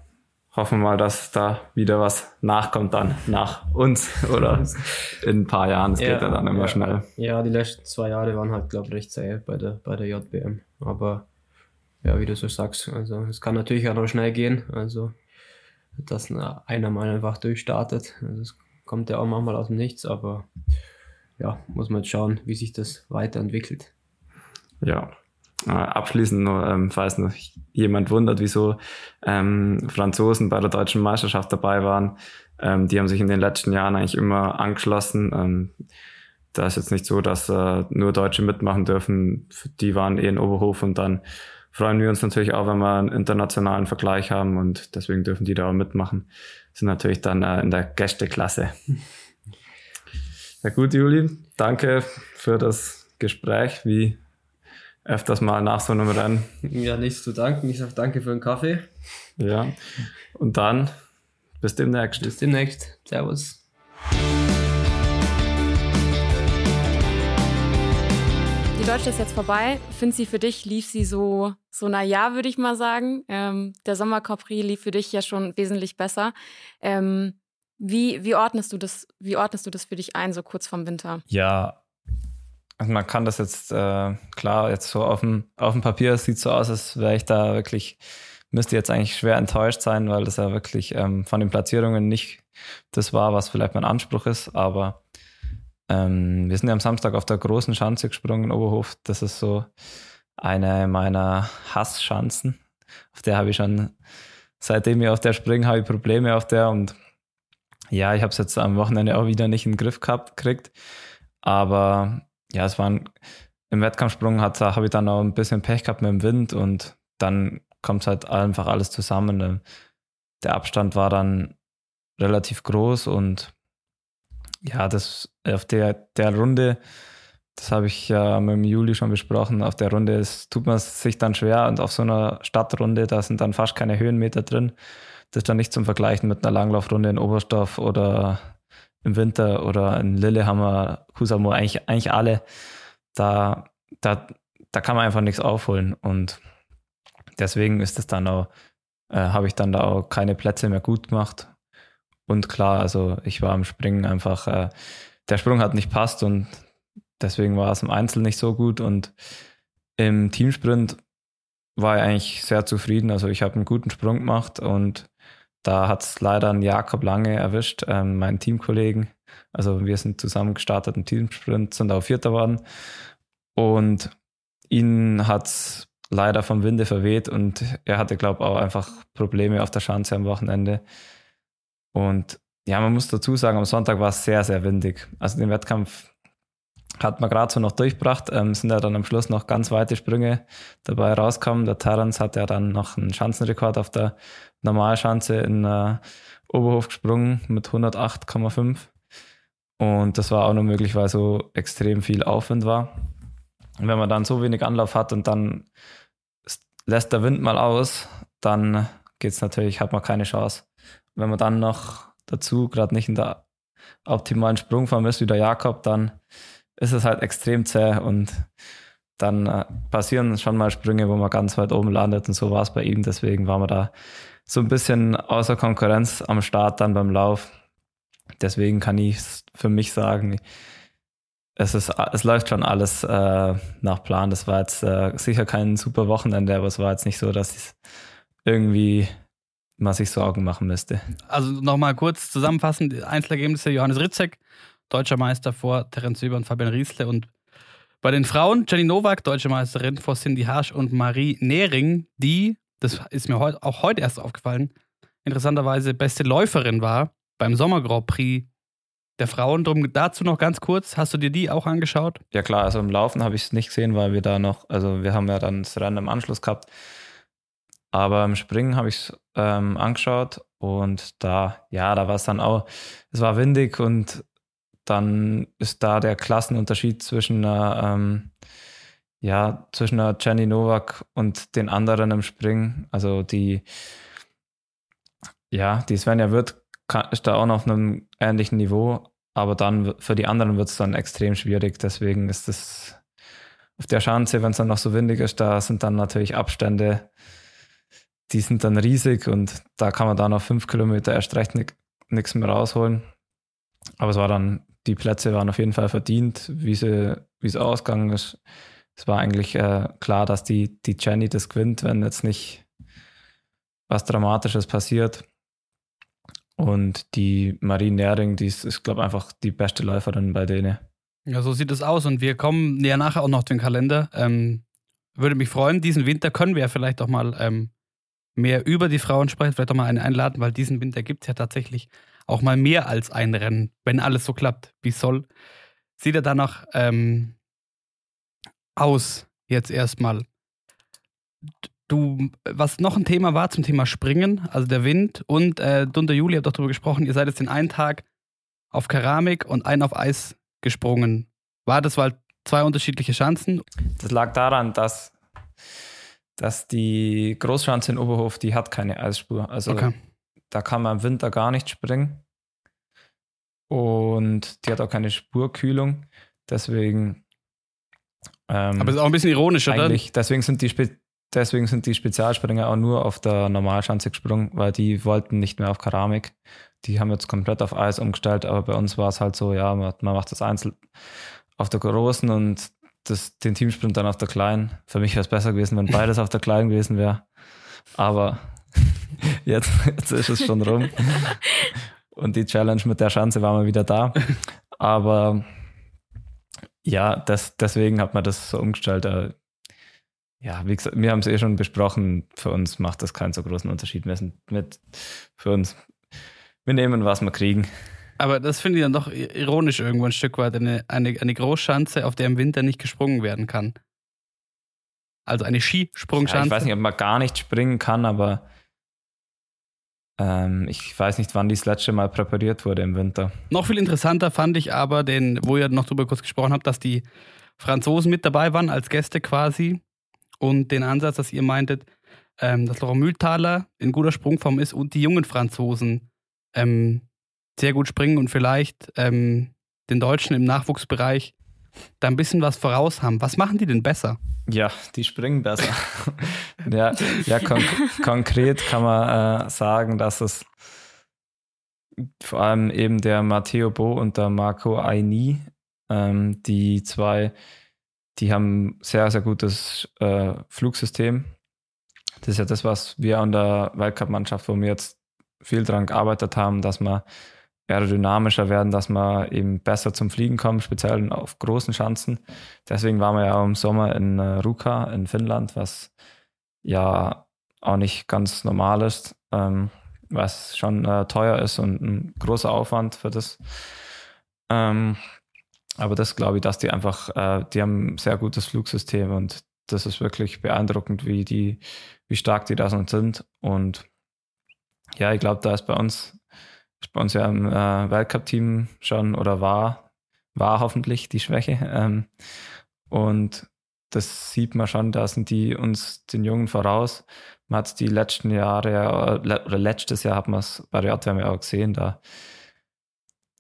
hoffen wir mal, dass da wieder was nachkommt dann nach uns *laughs* oder in ein paar Jahren. Das ja, geht ja dann immer ja. schnell. Ja, die letzten zwei Jahre waren halt, glaube ich, recht zäh bei der, bei der JBM. Aber ja, wie du so sagst, also es kann natürlich auch noch schnell gehen. Also, dass einer mal einfach durchstartet. Also, es kommt ja auch manchmal aus dem Nichts, aber ja, muss man jetzt schauen, wie sich das weiterentwickelt. Ja, abschließend nur, ähm, falls noch jemand wundert, wieso ähm, Franzosen bei der deutschen Meisterschaft dabei waren. Ähm, die haben sich in den letzten Jahren eigentlich immer angeschlossen. Ähm, da ist jetzt nicht so, dass äh, nur Deutsche mitmachen dürfen. Die waren eh in Oberhof und dann freuen wir uns natürlich auch, wenn wir einen internationalen Vergleich haben und deswegen dürfen die da auch mitmachen. Sind natürlich dann äh, in der Gästeklasse. *laughs* Ja gut, Juli, danke für das Gespräch. Wie öfters mal nach so einem Rennen. Ja, nichts zu danken. Ich sage danke für den Kaffee. Ja. Und dann bis demnächst. Bis demnächst. Servus. Die Deutsche ist jetzt vorbei. Finde sie für dich lief sie so, so na ja, würde ich mal sagen. Ähm, der Sommer Capri lief für dich ja schon wesentlich besser. Ähm, wie, wie ordnest du das, wie ordnest du das für dich ein, so kurz vorm Winter? Ja, also man kann das jetzt, äh, klar, jetzt so auf dem, auf dem Papier sieht so aus, als wäre ich da wirklich, müsste jetzt eigentlich schwer enttäuscht sein, weil das ja wirklich ähm, von den Platzierungen nicht das war, was vielleicht mein Anspruch ist. Aber ähm, wir sind ja am Samstag auf der großen Schanze gesprungen in Oberhof. Das ist so eine meiner Hassschanzen. Auf der habe ich schon, seitdem ich auf der springe, habe ich Probleme auf der und ja, ich habe es jetzt am Wochenende auch wieder nicht in den Griff gehabt, gekriegt. Aber ja, es waren im Wettkampfsprung habe ich dann auch ein bisschen Pech gehabt mit dem Wind und dann kommt halt einfach alles zusammen. Ähm, der Abstand war dann relativ groß und Ja, das auf der, der Runde, das habe ich ja mit dem Juli schon besprochen, auf der Runde ist, tut man sich dann schwer und auf so einer Stadtrunde, da sind dann fast keine Höhenmeter drin. Das ist dann nicht zum Vergleichen mit einer Langlaufrunde in Oberstoff oder im Winter oder in Lillehammer, Kusamo, eigentlich, eigentlich alle. Da, da, da kann man einfach nichts aufholen und deswegen ist es dann auch, äh, habe ich dann da auch keine Plätze mehr gut gemacht. Und klar, also ich war am Springen einfach, äh, der Sprung hat nicht passt und deswegen war es im Einzel nicht so gut und im Teamsprint war ich eigentlich sehr zufrieden. Also ich habe einen guten Sprung gemacht und da hat es leider einen Jakob Lange erwischt, ähm, meinen Teamkollegen. Also wir sind zusammen gestartet im Teamsprint, sind auch Vierter geworden. Und ihn hat es leider vom Winde verweht und er hatte, glaube ich, auch einfach Probleme auf der Schanze am Wochenende. Und ja, man muss dazu sagen, am Sonntag war es sehr, sehr windig. Also den Wettkampf hat man gerade so noch durchgebracht, ähm, sind ja dann am Schluss noch ganz weite Sprünge dabei rausgekommen. Der Terrence hat ja dann noch einen Schanzenrekord auf der Normalschanze in äh, Oberhof gesprungen mit 108,5. Und das war auch nur möglich, weil so extrem viel Aufwind war. Und wenn man dann so wenig Anlauf hat und dann lässt der Wind mal aus, dann geht es natürlich, hat man keine Chance. Wenn man dann noch dazu gerade nicht in der optimalen Sprungform ist wie der Jakob, dann ist es halt extrem zäh und dann äh, passieren schon mal Sprünge, wo man ganz weit oben landet und so war es bei ihm. Deswegen waren wir da so ein bisschen außer Konkurrenz am Start dann beim Lauf. Deswegen kann ich für mich sagen, es, ist, es läuft schon alles äh, nach Plan. Das war jetzt äh, sicher kein super Wochenende, aber es war jetzt nicht so, dass es irgendwie man sich Sorgen machen müsste. Also nochmal kurz zusammenfassend: Einzelergebnisse: Johannes Ritzek, deutscher Meister vor Terenz Über und Fabian Riesle. Und bei den Frauen Jenny Nowak, deutsche Meisterin vor Cindy Harsch und Marie Nehring, die, das ist mir heut, auch heute erst aufgefallen, interessanterweise beste Läuferin war beim Sommer Grand Prix der Frauen. Drum dazu noch ganz kurz, hast du dir die auch angeschaut? Ja klar, also im Laufen habe ich es nicht gesehen, weil wir da noch, also wir haben ja dann das Rennen im Anschluss gehabt. Aber im Springen habe ich es ähm, angeschaut und da, ja, da war es dann auch, es war windig und dann ist da der Klassenunterschied zwischen einer, ähm, ja, zwischen einer Jenny Novak und den anderen im Springen. Also die, ja, die Svenja Wirth ist da auch noch auf einem ähnlichen Niveau, aber dann für die anderen wird es dann extrem schwierig. Deswegen ist es auf der Schanze, wenn es dann noch so windig ist, da sind dann natürlich Abstände, die sind dann riesig und da kann man dann auf fünf Kilometer erst recht nichts mehr rausholen. Aber es war dann, die Plätze waren auf jeden Fall verdient, wie sie, wie es ausgegangen ist. Es war eigentlich äh, klar, dass die, die Jenny das gewinnt, wenn jetzt nicht was Dramatisches passiert. Und die Marie Nering, die ist, ist glaube ich, einfach die beste Läuferin bei denen. Ja, so sieht es aus. Und wir kommen ja nachher auch noch den Kalender. Ähm, würde mich freuen, diesen Winter können wir ja vielleicht auch mal ähm, mehr über die Frauen sprechen, vielleicht auch mal einen einladen, weil diesen Winter gibt es ja tatsächlich auch mal mehr als ein Rennen, wenn alles so klappt, wie es soll. Sieht er danach ähm, aus, jetzt erstmal. Du, was noch ein Thema war zum Thema Springen, also der Wind und äh, du und der Juli habt doch darüber gesprochen, ihr seid jetzt den einen Tag auf Keramik und einen auf Eis gesprungen. War das, weil zwei unterschiedliche Chancen? Das lag daran, dass, dass die Großschanze in Oberhof, die hat keine Eisspur. Also okay. Da kann man im Winter gar nicht springen. Und die hat auch keine Spurkühlung. Deswegen. Ähm, Aber ist auch ein bisschen ironisch, oder? Deswegen sind die Spe Deswegen sind die Spezialspringer auch nur auf der Normalschanze gesprungen, weil die wollten nicht mehr auf Keramik. Die haben jetzt komplett auf Eis umgestellt, aber bei uns war es halt so, ja, man, macht das Einzel auf der großen und das, den Teamsprint dann auf der kleinen. Für mich wäre es besser gewesen, wenn beides auf der kleinen gewesen wäre. Aber *laughs* jetzt, jetzt ist es schon rum. *laughs* Und die Challenge mit der Schanze war mal wieder da. Aber ja, das, deswegen hat man das so umgestellt. Äh, ja, wie gesagt, wir haben es eh schon besprochen, für uns macht das keinen so großen Unterschied. Wir sind mit, für uns, wir nehmen, was wir kriegen. Aber das finde ich dann doch ironisch irgendwo ein Stück weit, eine, eine, eine Großschanze, auf der im Winter nicht gesprungen werden kann. Also eine Skisprungschanze. Ja, ich weiß nicht, ob man gar nicht springen kann, aber Ähm, ich weiß nicht, wann die letzte Mal präpariert wurde im Winter. Noch viel interessanter fand ich aber, den, wo ihr noch drüber kurz gesprochen habt, dass die Franzosen mit dabei waren, als Gäste quasi. Und den Ansatz, dass ihr meintet, ähm, dass Laurent Mühltaler in guter Sprungform ist und die jungen Franzosen ähm, sehr gut springen und vielleicht ähm, den Deutschen im Nachwuchsbereich da ein bisschen was voraus haben. Was machen die denn besser? Ja, die springen besser. *laughs* ja, ja konk konkret kann man äh, sagen, dass es vor allem eben der Matteo Bo und der Marco Aini, ähm, die zwei, die haben sehr, sehr gutes äh, Flugsystem. Das ist ja das, was wir an der Weltcup-Mannschaft, wo wir jetzt viel dran gearbeitet haben, dass wir aerodynamischer werden, dass wir eben besser zum Fliegen kommen, speziell auf großen Schanzen. Deswegen waren wir ja im Sommer in äh, Ruka in Finnland, was ja auch nicht ganz normal ist, ähm, was schon äh, teuer ist und ein großer Aufwand für das. Ähm, aber das glaube ich, dass die einfach, äh, die haben ein sehr gutes Flugsystem und das ist wirklich beeindruckend, wie die, wie stark die da sind. Und ja, ich glaube, da ist bei uns ist bei uns ja im äh, Weltcup-Team schon oder war, war hoffentlich die Schwäche. Ähm, und das sieht man schon, da sind die uns den Jungen voraus. Man hat es die letzten Jahre oder letztes Jahr hat man es bei der Adwärme auch gesehen, da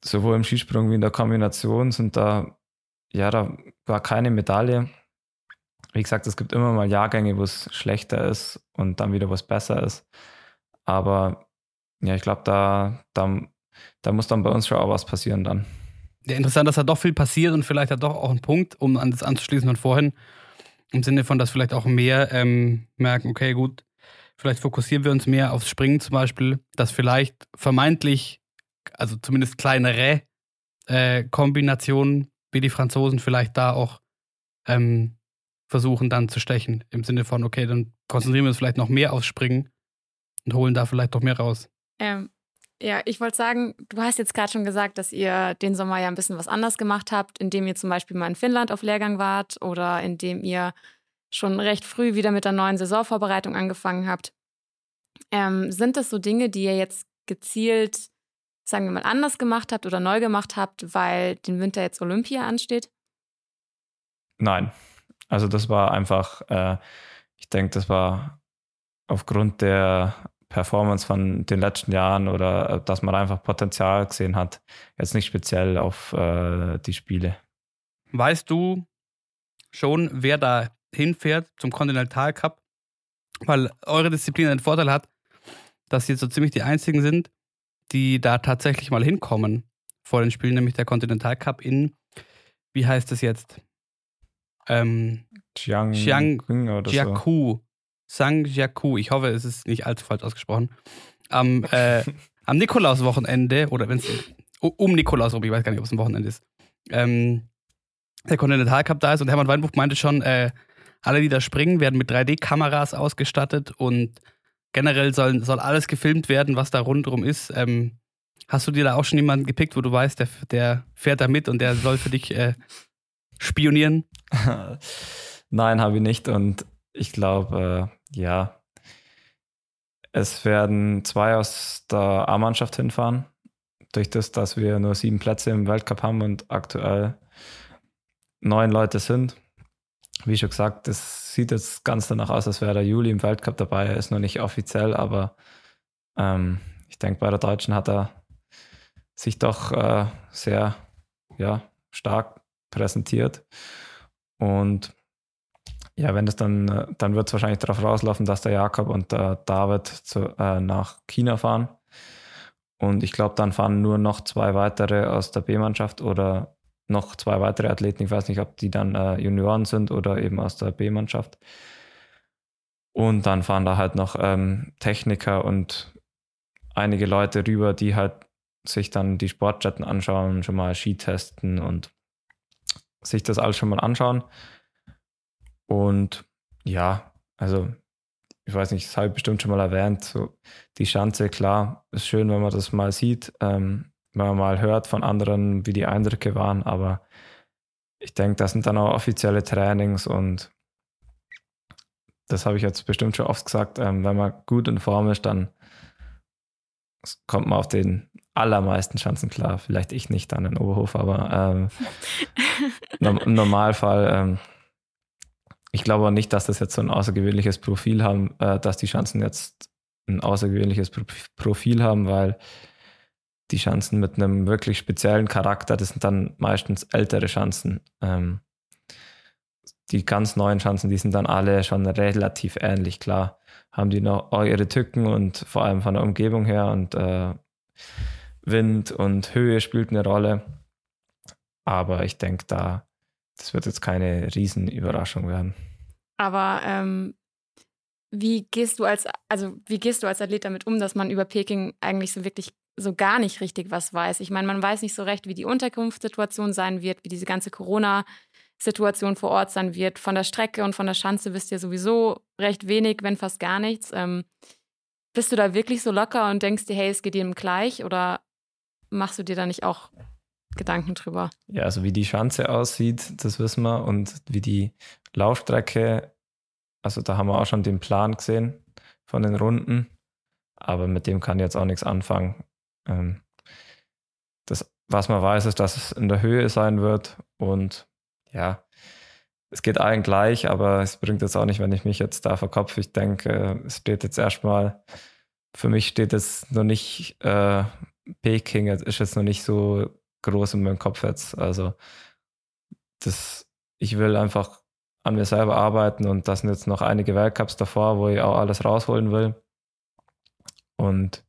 sowohl im Skisprung wie in der Kombination sind da, ja, da war keine Medaille. Wie gesagt, es gibt immer mal Jahrgänge, wo es schlechter ist und dann wieder was besser ist. Aber ja, ich glaube, da, da, da muss dann bei uns schon auch was passieren dann. Ja, interessant, dass da doch viel passiert und vielleicht hat doch auch ein Punkt, um an das anzuschließen von vorhin, im Sinne von, dass vielleicht auch mehr ähm, merken, okay, gut, vielleicht fokussieren wir uns mehr aufs Springen zum Beispiel, dass vielleicht vermeintlich, also zumindest kleinere äh, Kombinationen wie die Franzosen vielleicht da auch ähm, versuchen dann zu stechen. Im Sinne von, okay, dann konzentrieren wir uns vielleicht noch mehr aufs Springen und holen da vielleicht noch mehr raus. Ähm, ja, ich wollte sagen, du hast jetzt gerade schon gesagt, dass ihr den Sommer ja ein bisschen was anders gemacht habt, indem ihr zum Beispiel mal in Finnland auf Lehrgang wart oder indem ihr schon recht früh wieder mit der neuen Saisonvorbereitung angefangen habt. Ähm, sind das so Dinge, die ihr jetzt gezielt, sagen wir mal, anders gemacht habt oder neu gemacht habt, weil den Winter jetzt Olympia ansteht? Nein. Also das war einfach, äh, ich denke, das war aufgrund der Performance von den letzten Jahren oder äh, dass man einfach Potenzial gesehen hat. Jetzt nicht speziell auf äh, die Spiele. Weißt du schon, wer da hinfährt zum Continental Cup? Weil eure Disziplin den Vorteil hat, dass ihr so ziemlich die einzigen sind, die da tatsächlich mal hinkommen vor den Spielen, nämlich der Continental Cup in, wie heißt es jetzt? Ähm, Jiang, Jiang oder Jiaku. So. Sangjaku, ich hoffe, es ist nicht allzu falsch ausgesprochen, am, äh, *laughs* am Nikolauswochenende, oder wenn es um Nikolaus rum, ich weiß gar nicht, ob es ein Wochenende ist, ähm, der Continental Cup da ist und Hermann Weinbuch meinte schon, äh, alle, die da springen, werden mit 3D-Kameras ausgestattet und generell soll, soll alles gefilmt werden, was da rundherum ist. Ähm, hast du dir da auch schon jemanden gepickt, wo du weißt, der, der fährt da mit und der soll für dich äh, spionieren? *laughs* Nein, habe ich nicht. Und ich glaube, äh, ja, es werden zwei aus der A-Mannschaft hinfahren. Durch das, dass wir nur sieben Plätze im Weltcup haben und aktuell neun Leute sind. Wie schon gesagt, das sieht jetzt ganz danach aus, als wäre der Juli im Weltcup dabei. Er ist noch nicht offiziell, aber ähm, ich denke, bei der Deutschen hat er sich doch äh, sehr ja, stark präsentiert. Und ja, wenn das dann, äh, dann wird es wahrscheinlich darauf rauslaufen, dass der Jakob und der David zu, äh, nach China fahren. Und ich glaube, dann fahren nur noch zwei weitere aus der B-Mannschaft oder noch zwei weitere Athleten. Ich weiß nicht, ob die dann äh, Junioren sind oder eben aus der B-Mannschaft. Und dann fahren da halt noch ähm, Techniker und einige Leute rüber, die halt sich dann die Sportjetten anschauen, schon mal Ski testen und sich das alles schon mal anschauen. Und ja, also ich weiß nicht, das habe ich bestimmt schon mal erwähnt. So, die Schanze, klar, ist schön, wenn man das mal sieht, ähm, wenn man mal hört von anderen, wie die Eindrücke waren, aber ich denke, das sind dann auch offizielle Trainings und das habe ich jetzt bestimmt schon oft gesagt, ähm, wenn man gut in Form ist, dann kommt man auf den allermeisten Chancen klar. Vielleicht ich nicht dann in Oberhof, aber ähm, *laughs* im Normalfall, ähm, ich glaube auch nicht, dass das jetzt so ein außergewöhnliches Profil haben, äh, dass die Chancen jetzt ein außergewöhnliches Profil haben, weil die Chancen mit einem wirklich speziellen Charakter, das sind dann meistens ältere Chancen. Ähm, die ganz neuen Chancen, die sind dann alle schon relativ ähnlich. Klar, haben die noch ihre Tücken und vor allem von der Umgebung her und äh, Wind und Höhe spielt eine Rolle. Aber ich denke, da, das wird jetzt keine Riesenüberraschung werden. Aber ähm, wie gehst du als, also wie gehst du als Athlet damit um, dass man über Peking eigentlich so wirklich so gar nicht richtig was weiß? Ich meine, man weiß nicht so recht, wie die Unterkunftssituation sein wird, wie diese ganze Corona-Situation vor Ort sein wird. Von der Strecke und von der Schanze wisst ihr sowieso recht wenig, wenn fast gar nichts. Ähm, bist du da wirklich so locker und denkst dir, hey, es geht jedem gleich? Oder machst du dir da nicht auch Gedanken drüber? Ja, also wie die Schanze aussieht, das wissen wir. Und wie die Laufstrecke also da haben wir auch schon den Plan gesehen von den Runden, aber mit dem kann jetzt auch nichts anfangen. Ähm, das, was man weiß, ist, dass es in der Höhe sein wird und ja, es geht allen gleich, aber es bringt jetzt auch nicht, wenn ich mich jetzt da verkopfe. Ich denke, es steht jetzt erstmal, für mich steht jetzt noch nicht äh, Peking, ist jetzt noch nicht so groß in meinem Kopf jetzt. Also das, ich will einfach an mir selber arbeiten und das sind jetzt noch einige Weltcups davor, wo ich auch alles rausholen will. Und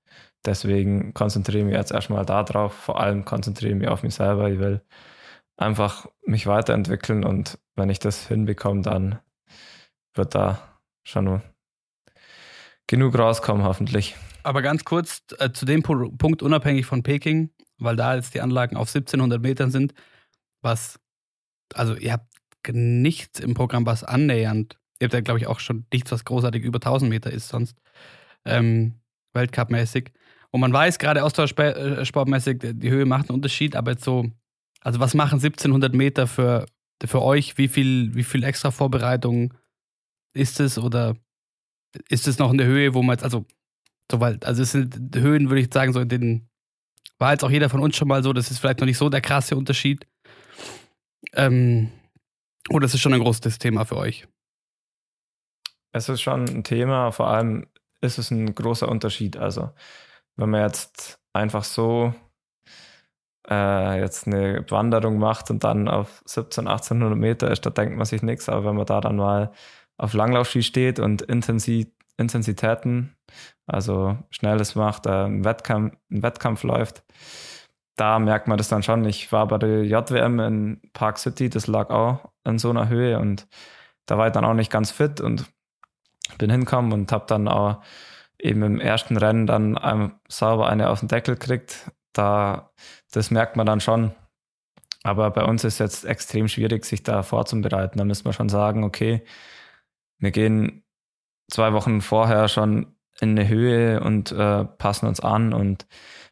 deswegen konzentriere ich mich jetzt erstmal darauf, vor allem konzentriere ich mich auf mich selber. Ich will einfach mich weiterentwickeln und wenn ich das hinbekomme, dann wird da schon genug rauskommen, hoffentlich. Aber ganz kurz äh, zu dem Punkt, unabhängig von Peking, weil da jetzt die Anlagen auf 1700 Metern sind, was, also ihr habt nichts im Programm, was annähernd, ihr habt ja, glaube ich, auch schon nichts, was großartig über 1000 Meter ist sonst, ähm, Weltcup-mäßig. Und man weiß gerade austauschsportmäßig, die Höhe macht einen Unterschied, aber jetzt so, also was machen 1700 Meter für, für euch? Wie viel, wie viel extra Vorbereitung ist es oder ist es noch in der Höhe, wo man jetzt, also, so weit, also es sind Höhen, würde ich sagen, so in den, war jetzt auch jeder von uns schon mal so, das ist vielleicht noch nicht so der krasse Unterschied. Ähm, oder oh, ist es schon ein großes Thema für euch? Es ist schon ein Thema, vor allem ist es ein großer Unterschied. Also, wenn man jetzt einfach so äh, jetzt eine Wanderung macht und dann auf 17, 1800 Meter ist, da denkt man sich nichts. Aber wenn man da dann mal auf Langlaufski steht und Intensi Intensitäten, also Schnelles macht, äh, einen, Wettkampf, einen Wettkampf läuft, da merkt man das dann schon. Ich war bei der JWM in Park City, das lag auch in so einer Höhe und da war ich dann auch nicht ganz fit und bin hingekommen und habe dann auch eben im ersten Rennen dann sauber eine auf den Deckel gekriegt. Da, das merkt man dann schon. Aber bei uns ist jetzt extrem schwierig, sich da vorzubereiten. Da müssen wir schon sagen, okay, wir gehen zwei Wochen vorher schon in eine Höhe und äh, passen uns an und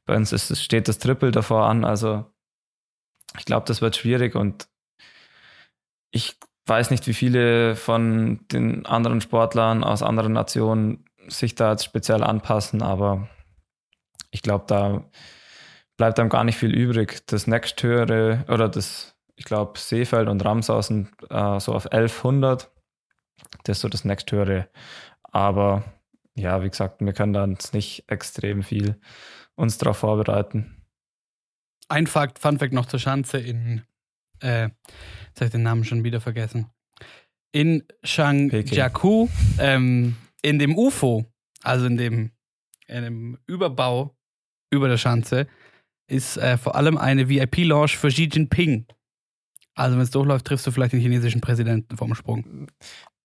bei uns ist, steht das Triple davor an. Also ich glaube, das wird schwierig und ich weiß nicht, wie viele von den anderen Sportlern aus anderen Nationen sich da jetzt speziell anpassen, aber ich glaube, da bleibt einem gar nicht viel übrig. Das nächsthöhere oder das, ich glaube, Seefeld und Ramsau sind äh, so auf 1100. Das ist so das nächsthöhere. Aber ja, wie gesagt, wir können da jetzt nicht extrem viel uns darauf vorbereiten. Ein Fakt, Fun Fact noch zur Schanze in, äh, jetzt habe ich den Namen schon wieder vergessen. In Shangjiakou, ähm, in dem UFO, also in dem, in dem Überbau über der Schanze, ist äh, vor allem eine VIP-Lounge für Xi Jinping. Also wenn es durchläuft, triffst du vielleicht den chinesischen Präsidenten vom Sprung.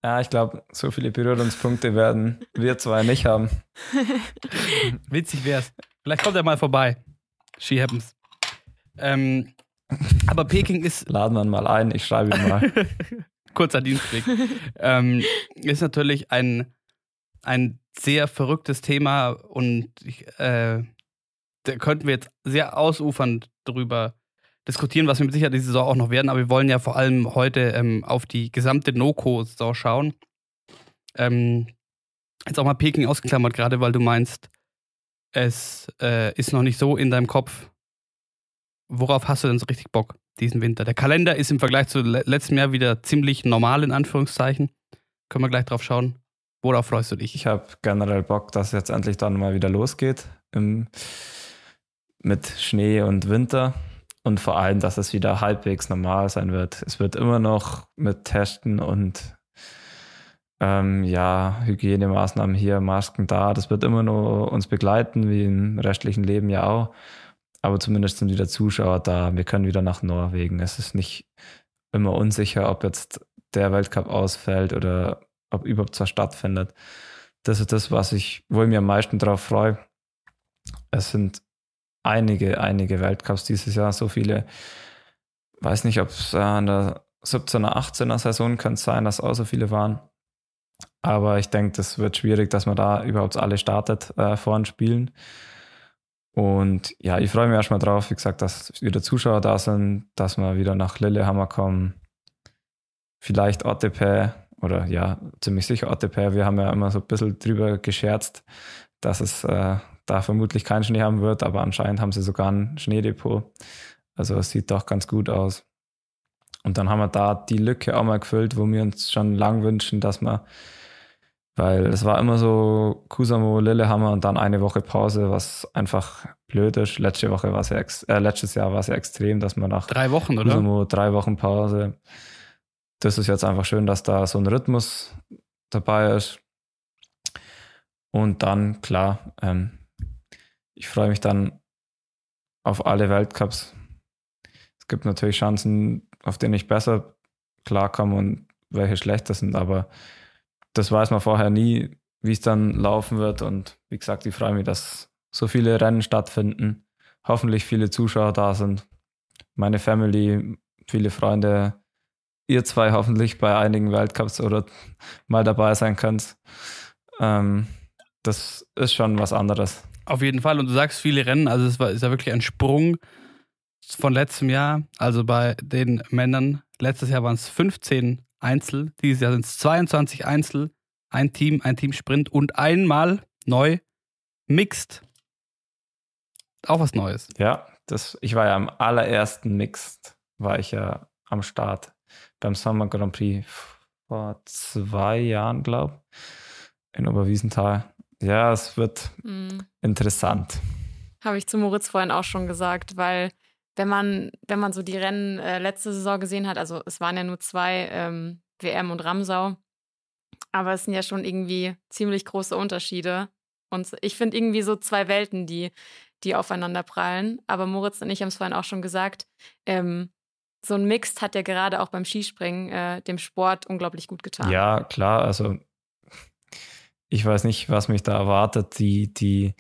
Ja, ich glaube, so viele Berührungspunkte werden wir zwei nicht haben. *laughs* Witzig wär's. Vielleicht kommt er mal vorbei. She happens. Ähm, aber Peking ist. Laden wir ihn mal ein, ich schreibe ihn mal. *laughs* Kurzer Dienstweg. ähm, ist natürlich ein, ein sehr verrücktes Thema und ich, äh, da könnten wir jetzt sehr ausufernd drüber diskutieren, was wir mit Sicherheit diese Saison auch noch werden, aber wir wollen ja vor allem heute ähm, auf die gesamte NOCO-Saison schauen. Ähm, jetzt auch mal Peking ausgeklammert, gerade weil du meinst, es äh, ist noch nicht so in deinem Kopf. Worauf hast du denn so richtig Bock diesen Winter? Der Kalender ist im Vergleich zu le letztem Jahr wieder ziemlich normal, in Anführungszeichen. Können wir gleich drauf schauen. Worauf freust du dich? Ich habe generell Bock, dass jetzt endlich dann mal wieder losgeht im, mit Schnee und Winter. Und vor allem, dass es wieder halbwegs normal sein wird. Es wird immer noch mit Testen und ähm, ja, Hygienemaßnahmen hier, Masken da. Das wird immer nur uns begleiten, wie im restlichen Leben ja auch. Aber zumindest sind wieder Zuschauer da. Wir können wieder nach Norwegen. Es ist nicht immer unsicher, ob jetzt der Weltcup ausfällt oder ob überhaupt was stattfindet. Das ist das, was ich, wo ich mir am meisten drauf freue. Es sind einige, einige Weltcups dieses Jahr, so viele. Weiß nicht, ob es an der 17er, 18er Saison kann es sein, dass auch so viele waren. Aber ich denke, das wird schwierig, dass man da überhaupt alle startet äh, vor Spielen. Und ja, ich freue mich erstmal drauf, wie gesagt, dass wieder Zuschauer da sind, dass wir wieder nach Lillehammer kommen. Vielleicht Ottepe oder ja, ziemlich sicher Ottepe. Wir haben ja immer so ein bisschen drüber gescherzt, dass es äh, da vermutlich keinen Schnee haben wird, aber anscheinend haben sie sogar ein Schneedepot. Also es sieht doch ganz gut aus. Und dann haben wir da die Lücke auch mal gefüllt, wo wir uns schon lang wünschen, dass wir, weil es war immer so Kusamo, Lillehammer und dann eine Woche Pause, was einfach blöd ist. Letzte Woche war es ja, äh, letztes Jahr war es ja extrem, dass man nach drei Wochen, oder? Kusamo drei Wochen Pause. Das ist jetzt einfach schön, dass da so ein Rhythmus dabei ist. Und dann, klar, ähm, ich freue mich dann auf alle Weltcups. Es gibt natürlich Chancen, auf denen ich besser klarkomme und welche schlechter sind, aber das weiß man vorher nie, wie es dann laufen wird. Und wie gesagt, ich freue mich, dass so viele Rennen stattfinden, hoffentlich viele Zuschauer da sind, meine Family, viele Freunde, ihr zwei hoffentlich bei einigen Weltcups oder mal dabei sein könnt. Ähm, das ist schon was anderes. Auf jeden Fall. Und du sagst viele Rennen, also es war, ist ja wirklich ein Sprung von letztem Jahr. Also bei den Männern, letztes Jahr waren es 15 Einzel, dieses Jahr sind es 22 Einzel, ein Team, ein Teamsprint und einmal neu Mixed. Auch was Neues. Ja, das, ich war ja am allerersten Mixed, war ich ja am Start beim Summer Grand Prix vor zwei Jahren, glaube ich, in Oberwiesenthal. Ja, es wird mhm. interessant. Habe ich zu Moritz vorhin auch schon gesagt, weil wenn man, wenn man so die Rennen äh, letzte Saison gesehen hat, also es waren ja nur zwei, ähm, WM und Ramsau, aber es sind ja schon irgendwie ziemlich große Unterschiede. Und ich finde irgendwie so zwei Welten, die, die aufeinander prallen. Aber Moritz und ich haben es vorhin auch schon gesagt, ähm, so ein Mixed hat ja gerade auch beim Skispringen äh, dem Sport unglaublich gut getan. Ja, klar. Also ich weiß nicht, was mich da erwartet. Die, die,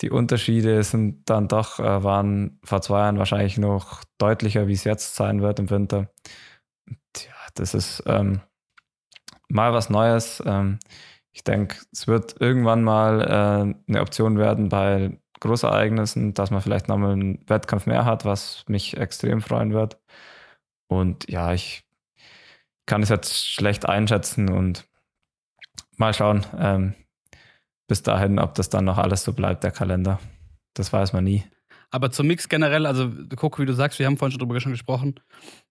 die Unterschiede sind dann doch, äh, waren vor zwei Jahren wahrscheinlich noch deutlicher, wie es jetzt sein wird im Winter. Ja, das ist ähm, mal was Neues. Ähm, ich denke, es wird irgendwann mal äh, eine Option werden bei Großereignissen, dass man vielleicht nochmal einen Wettkampf mehr hat, was mich extrem freuen wird. Und ja, ich kann es jetzt schlecht einschätzen und mal schauen, ähm, bis dahin, ob das dann noch alles so bleibt, der Kalender. Das weiß man nie. Aber zum Mix generell, also guck, wie du sagst, wir haben vorhin schon drüber schon gesprochen.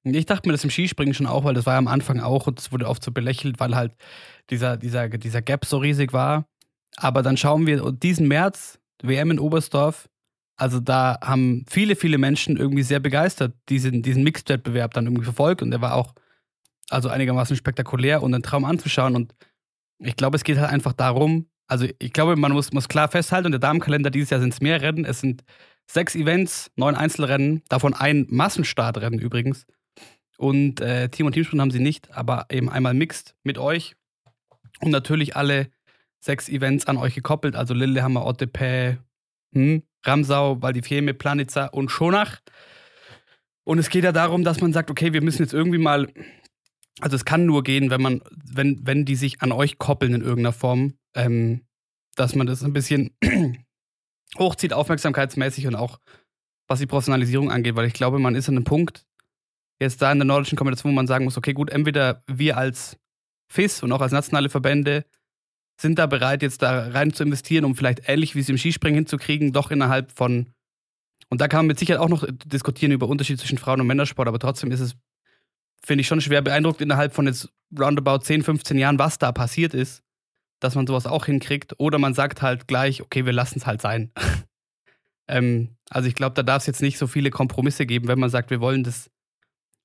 Ich dachte mir das im Skispringen schon auch, weil das war ja am Anfang auch und es wurde oft so belächelt, weil halt dieser, dieser, dieser Gap so riesig war. Aber dann schauen wir diesen März, WM in Oberstdorf, also da haben viele, viele Menschen irgendwie sehr begeistert diesen, diesen Mixed-Wettbewerb dann irgendwie verfolgt und der war auch also einigermaßen spektakulär und ein Traum anzuschauen. Und ich glaube, es geht halt einfach darum, also ich glaube, man muss, muss klar festhalten, der Damenkalender dieses Jahr sind es mehr Rennen. Es sind sechs Events, neun Einzelrennen, davon ein Massenstartrennen übrigens. Und äh, Team und Teamsprint haben sie nicht, aber eben einmal mixed mit euch. Und natürlich alle sechs Events an euch gekoppelt, also Lillehammer, Ottepe, hm, Ramsau, Valdifieme, Planitza und Schonach. Und es geht ja darum, dass man sagt, okay, wir müssen jetzt irgendwie mal, also es kann nur gehen, wenn man, wenn, wenn die sich an euch koppeln in irgendeiner Form, ähm, dass man das ein bisschen *clears throat* hochzieht, aufmerksamkeitsmäßig und auch was die Professionalisierung angeht, weil ich glaube, man ist an einem Punkt, jetzt da in der nordischen Kombination, wo man sagen muss, okay, gut, entweder wir als FIS und auch als nationale Verbände sind da bereit, jetzt da rein zu investieren, um vielleicht ähnlich wie es im Skispringen hinzukriegen, doch innerhalb von, und da kann man mit Sicherheit auch noch diskutieren über Unterschied zwischen Frauen- und Männersport, aber trotzdem ist es, finde ich schon schwer beeindruckt innerhalb von jetzt roundabout 10, 15 Jahren, was da passiert ist, dass man sowas auch hinkriegt. Oder man sagt halt gleich, okay, wir lassen es halt sein. *laughs* ähm, also ich glaube, da darf es jetzt nicht so viele Kompromisse geben, wenn man sagt, wir wollen das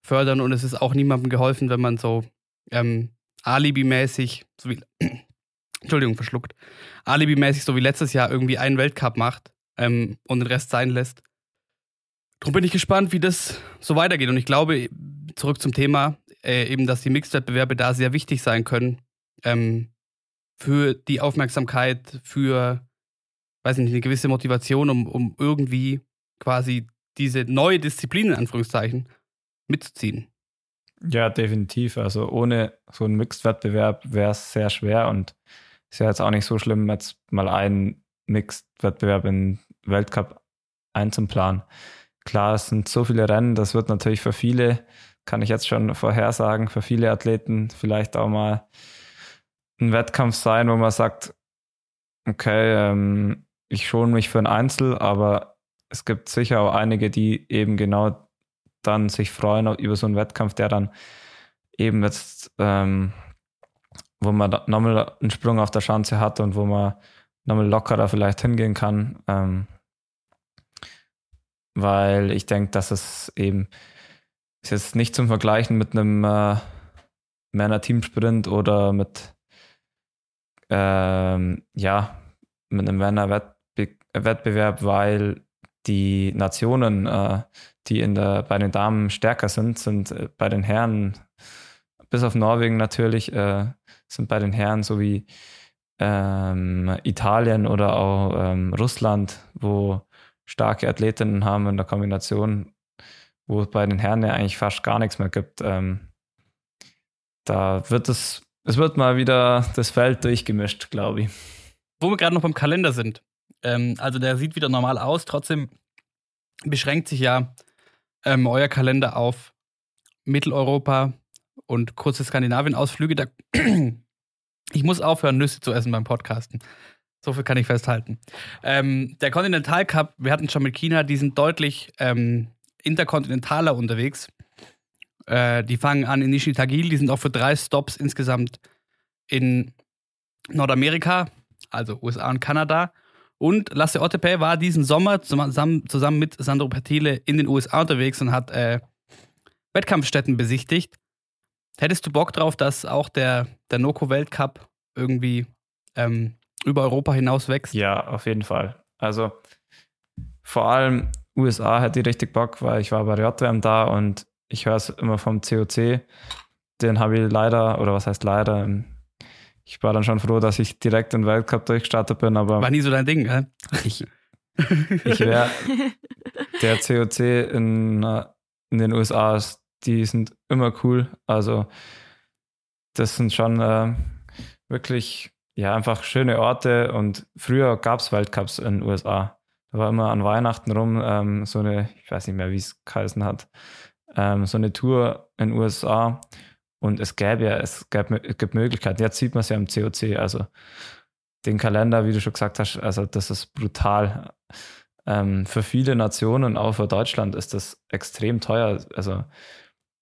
fördern und es ist auch niemandem geholfen, wenn man so ähm, Alibi-mäßig, so wie, *clears throat* Entschuldigung, verschluckt, Alibi-mäßig, so wie letztes Jahr, irgendwie einen Weltcup macht ähm, und den Rest sein lässt. Darum bin ich gespannt, wie das so weitergeht. Und ich glaube, zurück zum Thema, äh, eben, dass die Mixed-Wettbewerbe da sehr wichtig sein können ähm, für die Aufmerksamkeit, für, weiß nicht, eine gewisse Motivation, um, um irgendwie quasi diese neue Disziplin, in Anführungszeichen, mitzuziehen. Ja, definitiv. Also ohne so einen Mixed-Wettbewerb wäre es sehr schwer und ist ja jetzt auch nicht so schlimm, jetzt mal einen Mixed-Wettbewerb in Weltcup einzuplanen. Klar, es sind so viele Rennen, das wird natürlich für viele, kann ich jetzt schon vorhersagen, für viele Athleten vielleicht auch mal ein Wettkampf sein, wo man sagt, okay, ähm, ich schone mich für ein Einzel, aber es gibt sicher auch einige, die eben genau dann sich freuen über so einen Wettkampf, der dann eben jetzt, ähm, wo man nochmal einen Sprung auf der Schanze hat und wo man nochmal lockerer vielleicht hingehen kann. Ähm, weil ich denke, dass es eben ist jetzt nicht zum Vergleichen mit einem äh, Männer-Teamsprint oder mit ähm, ja, mit einem Männer-Wettbewerb, weil die Nationen, äh, die in der, bei den Damen stärker sind, sind äh, bei den Herren, bis auf Norwegen natürlich, äh, sind bei den Herren so wie ähm, Italien oder auch ähm, Russland, wo starke Athletinnen haben in der Kombination, wo es bei den Herren ja eigentlich fast gar nichts mehr gibt. Ähm, da wird es, es wird mal wieder das Feld durchgemischt, glaube ich. Wo wir gerade noch beim Kalender sind. Ähm, also der sieht wieder normal aus, trotzdem beschränkt sich ja ähm, euer Kalender auf Mitteleuropa und kurze Skandinavien-Ausflüge. *clears throat* Ich muss aufhören, Nüsse zu essen beim Podcasten. So viel kann ich festhalten. Ähm, der Continental Cup, wir hatten schon mit China, die sind deutlich ähm, interkontinentaler unterwegs. Äh, die fangen an in Nishitagil, die sind auch für drei Stops insgesamt in Nordamerika, also USA und Kanada. Und Lasse Ottepe war diesen Sommer zusammen, zusammen mit Sandro Pertile in den USA unterwegs und hat äh, Wettkampfstätten besichtigt. Hättest du Bock drauf, dass auch der, der Noco-Weltcup irgendwie ähm, über Europa hinaus wächst? Ja, auf jeden Fall. Also vor allem USA hätte ich richtig Bock, weil ich war bei JWM da und ich höre es immer vom COC. Den habe ich leider, oder was heißt leider, ich war dann schon froh, dass ich direkt in den Weltcup durchgestartet bin, aber. War nie so dein Ding, gell? Ich, ich wäre der COC in, in den USA, die sind immer cool. Also, das sind schon äh, wirklich, ja, einfach schöne Orte und früher gab es Weltcups in den USA. Da war immer an Weihnachten rum ähm, so eine, ich weiß nicht mehr, wie es geheißen hat, ähm, so eine Tour in den USA und es gäbe ja, es, gäbe, es gibt Möglichkeiten. Jetzt sieht man es ja im COC, also den Kalender, wie du schon gesagt hast, also das ist brutal. Ähm, für viele Nationen, auch für Deutschland, ist das extrem teuer. Also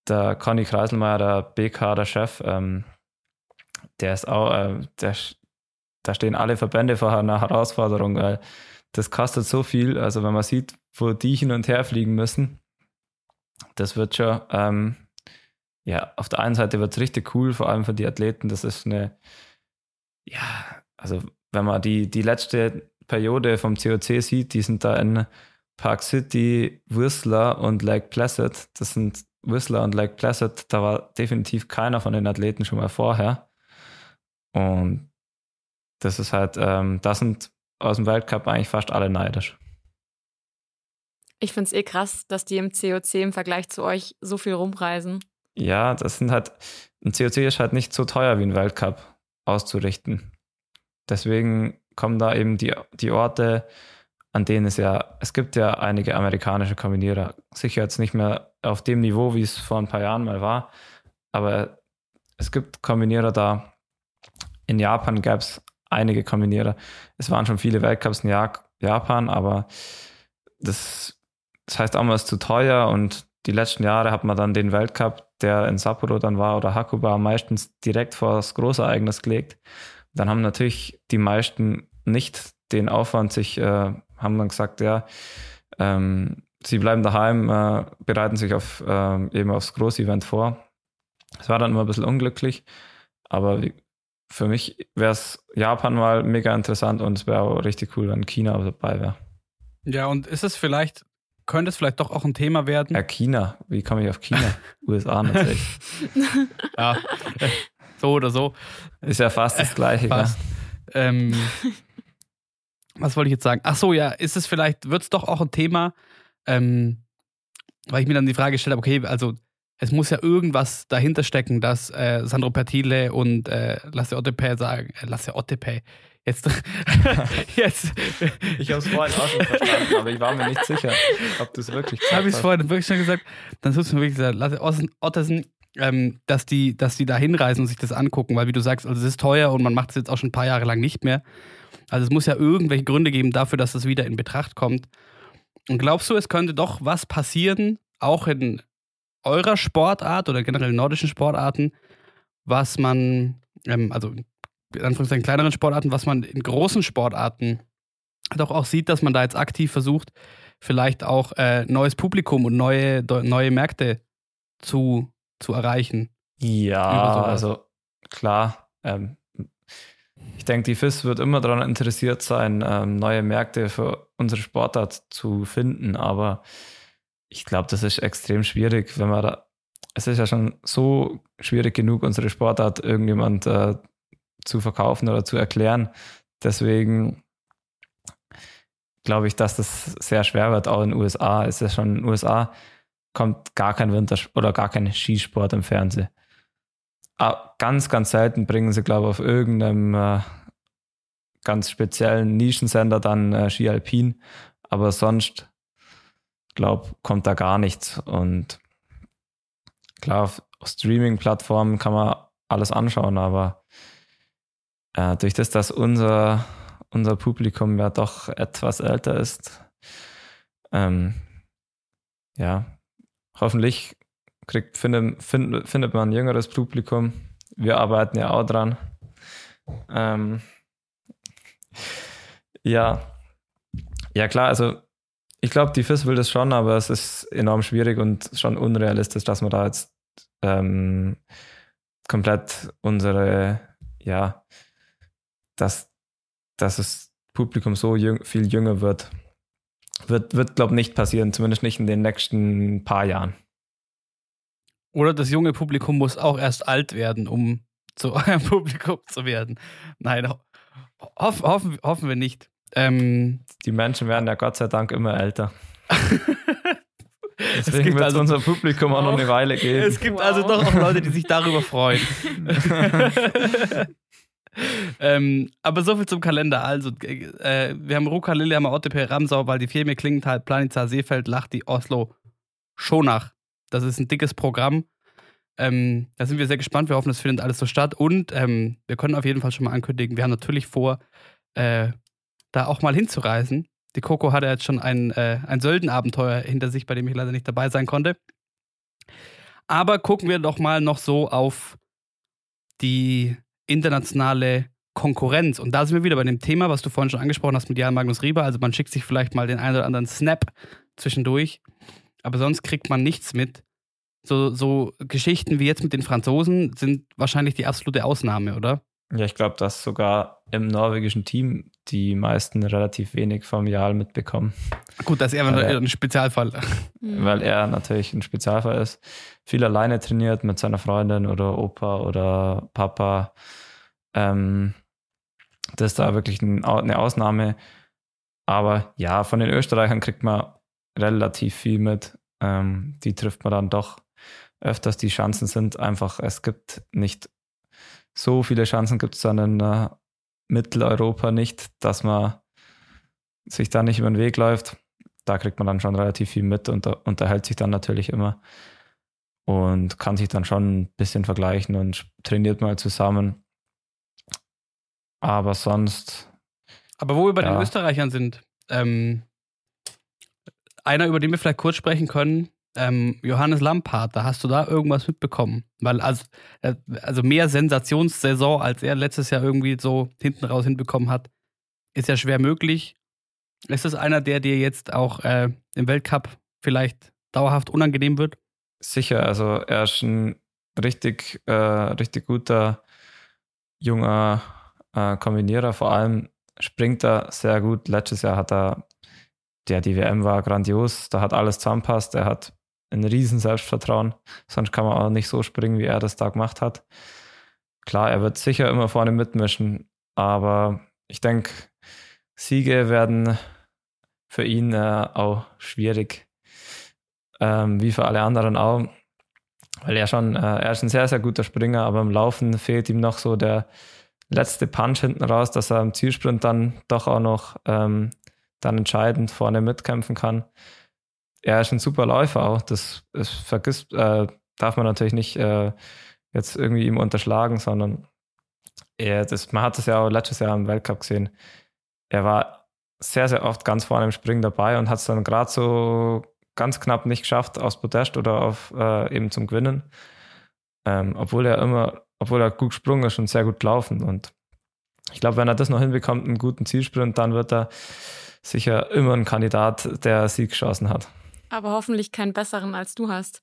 der Conny Kreiselmeier, der BK, der Chef, ähm, der ist auch, äh, der, da stehen alle Verbände vor einer Herausforderung, weil das kostet so viel. Also wenn man sieht, wo die hin und her fliegen müssen, das wird schon ähm, ja, auf der einen Seite wird es richtig cool, vor allem für die Athleten. Das ist eine, ja, also wenn man die, die letzte Periode vom COC sieht, die sind da in Park City, Whistler und Lake Placid. Das sind Whistler und Lake Placid. Da war definitiv keiner von den Athleten schon mal vorher. Und das ist halt, ähm, da sind aus dem Weltcup eigentlich fast alle neidisch. Ich finde es eh krass, dass die im COC im Vergleich zu euch so viel rumreisen. Ja, das sind halt, ein COC ist halt nicht so teuer wie ein Weltcup auszurichten. Deswegen kommen da eben die, die Orte, an denen es ja, es gibt ja einige amerikanische Kombinierer. Sicher jetzt nicht mehr auf dem Niveau, wie es vor ein paar Jahren mal war, aber es gibt Kombinierer da. In Japan gab es einige Kombinierer. Es waren schon viele Weltcups in Japan, aber das, das heißt auch mal, es ist zu teuer und die letzten Jahre hat man dann den Weltcup, der in Sapporo dann war oder Hakuba meistens direkt vor das Großereignis gelegt. Dann haben natürlich die meisten nicht den Aufwand, sich, äh, haben dann gesagt, ja, ähm, sie bleiben daheim, äh, bereiten sich auf, äh, eben aufs Großevent vor. Es war dann immer ein bisschen unglücklich, aber wie, für mich wäre es Japan mal mega interessant und es wäre auch richtig cool, wenn China dabei wäre. Ja, und ist es vielleicht, könnte es vielleicht doch auch ein Thema werden? Ja, China. Wie komme ich auf China? *laughs* USA natürlich. *laughs* ja, so oder so. Ist ja fast das Gleiche. Fast. Ja. Ähm, was wollte ich jetzt sagen? Ach so, ja, ist es vielleicht, wird es doch auch ein Thema, ähm, weil ich mir dann die Frage gestellt habe, okay, also es muss ja irgendwas dahinter stecken, dass äh, Sandro Pertile und äh, Lasse Ottepe sagen, äh, Lasse Ottepe, jetzt, *laughs* jetzt. Ich habe es vorhin auch schon verstanden, aber ich war mir nicht sicher, ob du es wirklich gesagt Habe ich es vorhin wirklich schon gesagt? Dann hast du mir wirklich gesagt, Lasse Ottesen, ähm, dass, die, dass die da hinreisen und sich das angucken, weil wie du sagst, also es ist teuer und man macht es jetzt auch schon ein paar Jahre lang nicht mehr. Also es muss ja irgendwelche Gründe geben dafür, dass das wieder in Betracht kommt. Und glaubst du, es könnte doch was passieren, auch in eurer Sportart oder generell nordischen Sportarten, was man, ähm, also in Anführungszeichen kleineren Sportarten, was man in großen Sportarten doch auch sieht, dass man da jetzt aktiv versucht, vielleicht auch äh, neues Publikum und neue, neue Märkte zu, zu erreichen. Ja, also klar. Ähm, ich denke, die FIS wird immer daran interessiert sein, ähm, neue Märkte für unsere Sportart zu finden, aber ich glaube, das ist extrem schwierig, wenn man da, es ist ja schon so schwierig genug, unsere Sportart irgendjemand äh, zu verkaufen oder zu erklären. Deswegen glaube ich, dass das sehr schwer wird, auch in den USA. Es ist ja schon in den USA kommt gar kein Winter oder gar kein Skisport im Fernsehen. Ah, ganz, ganz selten bringen sie, glaube ich, auf irgendeinem äh, ganz speziellen Nischensender dann äh, Ski Alpin. Aber sonst glaube, kommt da gar nichts. Und klar, auf Streaming-Plattformen kann man alles anschauen, aber äh, durch das, dass unser, unser Publikum ja doch etwas älter ist, ähm, ja, hoffentlich kriegt, findet, find, findet man ein jüngeres Publikum. Wir arbeiten ja auch dran. Ähm, ja, ja klar, also ich glaube, die FIS will das schon, aber es ist enorm schwierig und schon unrealistisch, dass man da jetzt ähm, komplett unsere, ja, dass, dass das Publikum so jüng, viel jünger wird. Wird, wird glaube ich, nicht passieren, zumindest nicht in den nächsten paar Jahren. Oder das junge Publikum muss auch erst alt werden, um zu *laughs* eurem Publikum zu werden. Nein, hoff, hoffen, hoffen wir nicht. Ähm, die Menschen werden ja Gott sei Dank immer älter. *laughs* Deswegen wird also, unser Publikum auch noch eine Weile gehen. Es gibt also wow. also doch auch Leute, die sich darüber freuen. *laughs* ähm, aber so viel zum Kalender. Also, äh, wir haben Ruka, Lillehammer, Ottepe, Ramsau, Val die Firme, Klingenthal, Planitzer, Seefeld, Lachti, Oslo, Schonach. Das ist ein dickes Programm. Ähm, da sind wir sehr gespannt. Wir hoffen, es findet alles so statt. Und ähm, wir können auf jeden Fall schon mal ankündigen, wir haben natürlich vor, äh, da auch mal hinzureisen. Die Coco hatte jetzt schon ein, äh, ein Söldenabenteuer hinter sich, bei dem ich leider nicht dabei sein konnte. Aber gucken wir doch mal noch so auf die internationale Konkurrenz. Und da sind wir wieder bei dem Thema, was du vorhin schon angesprochen hast mit Jan Magnus Rieber. Also man schickt sich vielleicht mal den einen oder anderen Snap zwischendurch, aber sonst kriegt man nichts mit. So, so Geschichten wie jetzt mit den Franzosen sind wahrscheinlich die absolute Ausnahme, oder? Ja, ich glaube, dass sogar im norwegischen Team die meisten relativ wenig vom Jarl mitbekommen. Gut, das ist eher ein Spezialfall. Mhm. *laughs* Weil er natürlich ein Spezialfall ist. Viel alleine trainiert mit seiner Freundin oder Opa oder Papa. Ähm, das ist da wirklich ein, eine Ausnahme. Aber ja, von den Österreichern kriegt man relativ viel mit. Ähm, die trifft man dann doch öfters. Die Chancen sind einfach, es gibt nicht so viele Chancen gibt es dann in äh, Mitteleuropa nicht, dass man sich da nicht über den Weg läuft. Da kriegt man dann schon relativ viel mit und unterhält sich dann natürlich immer und kann sich dann schon ein bisschen vergleichen und trainiert mal zusammen. Aber sonst. Aber wo wir bei Ja. den Österreichern sind, ähm, einer, über den wir vielleicht kurz sprechen können, ähm, Johannes Lampard, da hast du da irgendwas mitbekommen? Weil also, also mehr Sensationssaison, als er letztes Jahr irgendwie so hinten raus hinbekommen hat, ist ja schwer möglich. Ist das einer, der dir jetzt auch äh, im Weltcup vielleicht dauerhaft unangenehm wird? Sicher, also er ist ein richtig, äh, richtig guter junger äh, Kombinierer. Vor allem springt er sehr gut. Letztes Jahr hat er, ja, die WM war grandios, da hat alles zusammenpasst. Er hat ein riesen Selbstvertrauen. Sonst kann man auch nicht so springen, wie er das da gemacht hat. Klar, er wird sicher immer vorne mitmischen, aber ich denke, Siege werden für ihn äh, auch schwierig, ähm, wie für alle anderen auch, weil er schon, äh, er ist ein sehr, sehr guter Springer, aber im Laufen fehlt ihm noch so der letzte Punch hinten raus, dass er im Zielsprint dann doch auch noch ähm, dann entscheidend vorne mitkämpfen kann. Er ist ein super Läufer auch, das, das vergisst, äh, darf man natürlich nicht äh, jetzt irgendwie ihm unterschlagen, sondern er, das, man hat es ja auch letztes Jahr im Weltcup gesehen. Er war sehr, sehr oft ganz vorne im Springen dabei und hat es dann gerade so ganz knapp nicht geschafft aufs Podest oder auf äh, eben zum Gewinnen. Ähm, obwohl er immer, obwohl er gut gesprungen ist und sehr gut gelaufen. Und ich glaube, wenn er das noch hinbekommt, einen guten Zielsprint, dann wird er sicher immer ein Kandidat, der Siegchancen hat. Aber hoffentlich keinen besseren als du hast.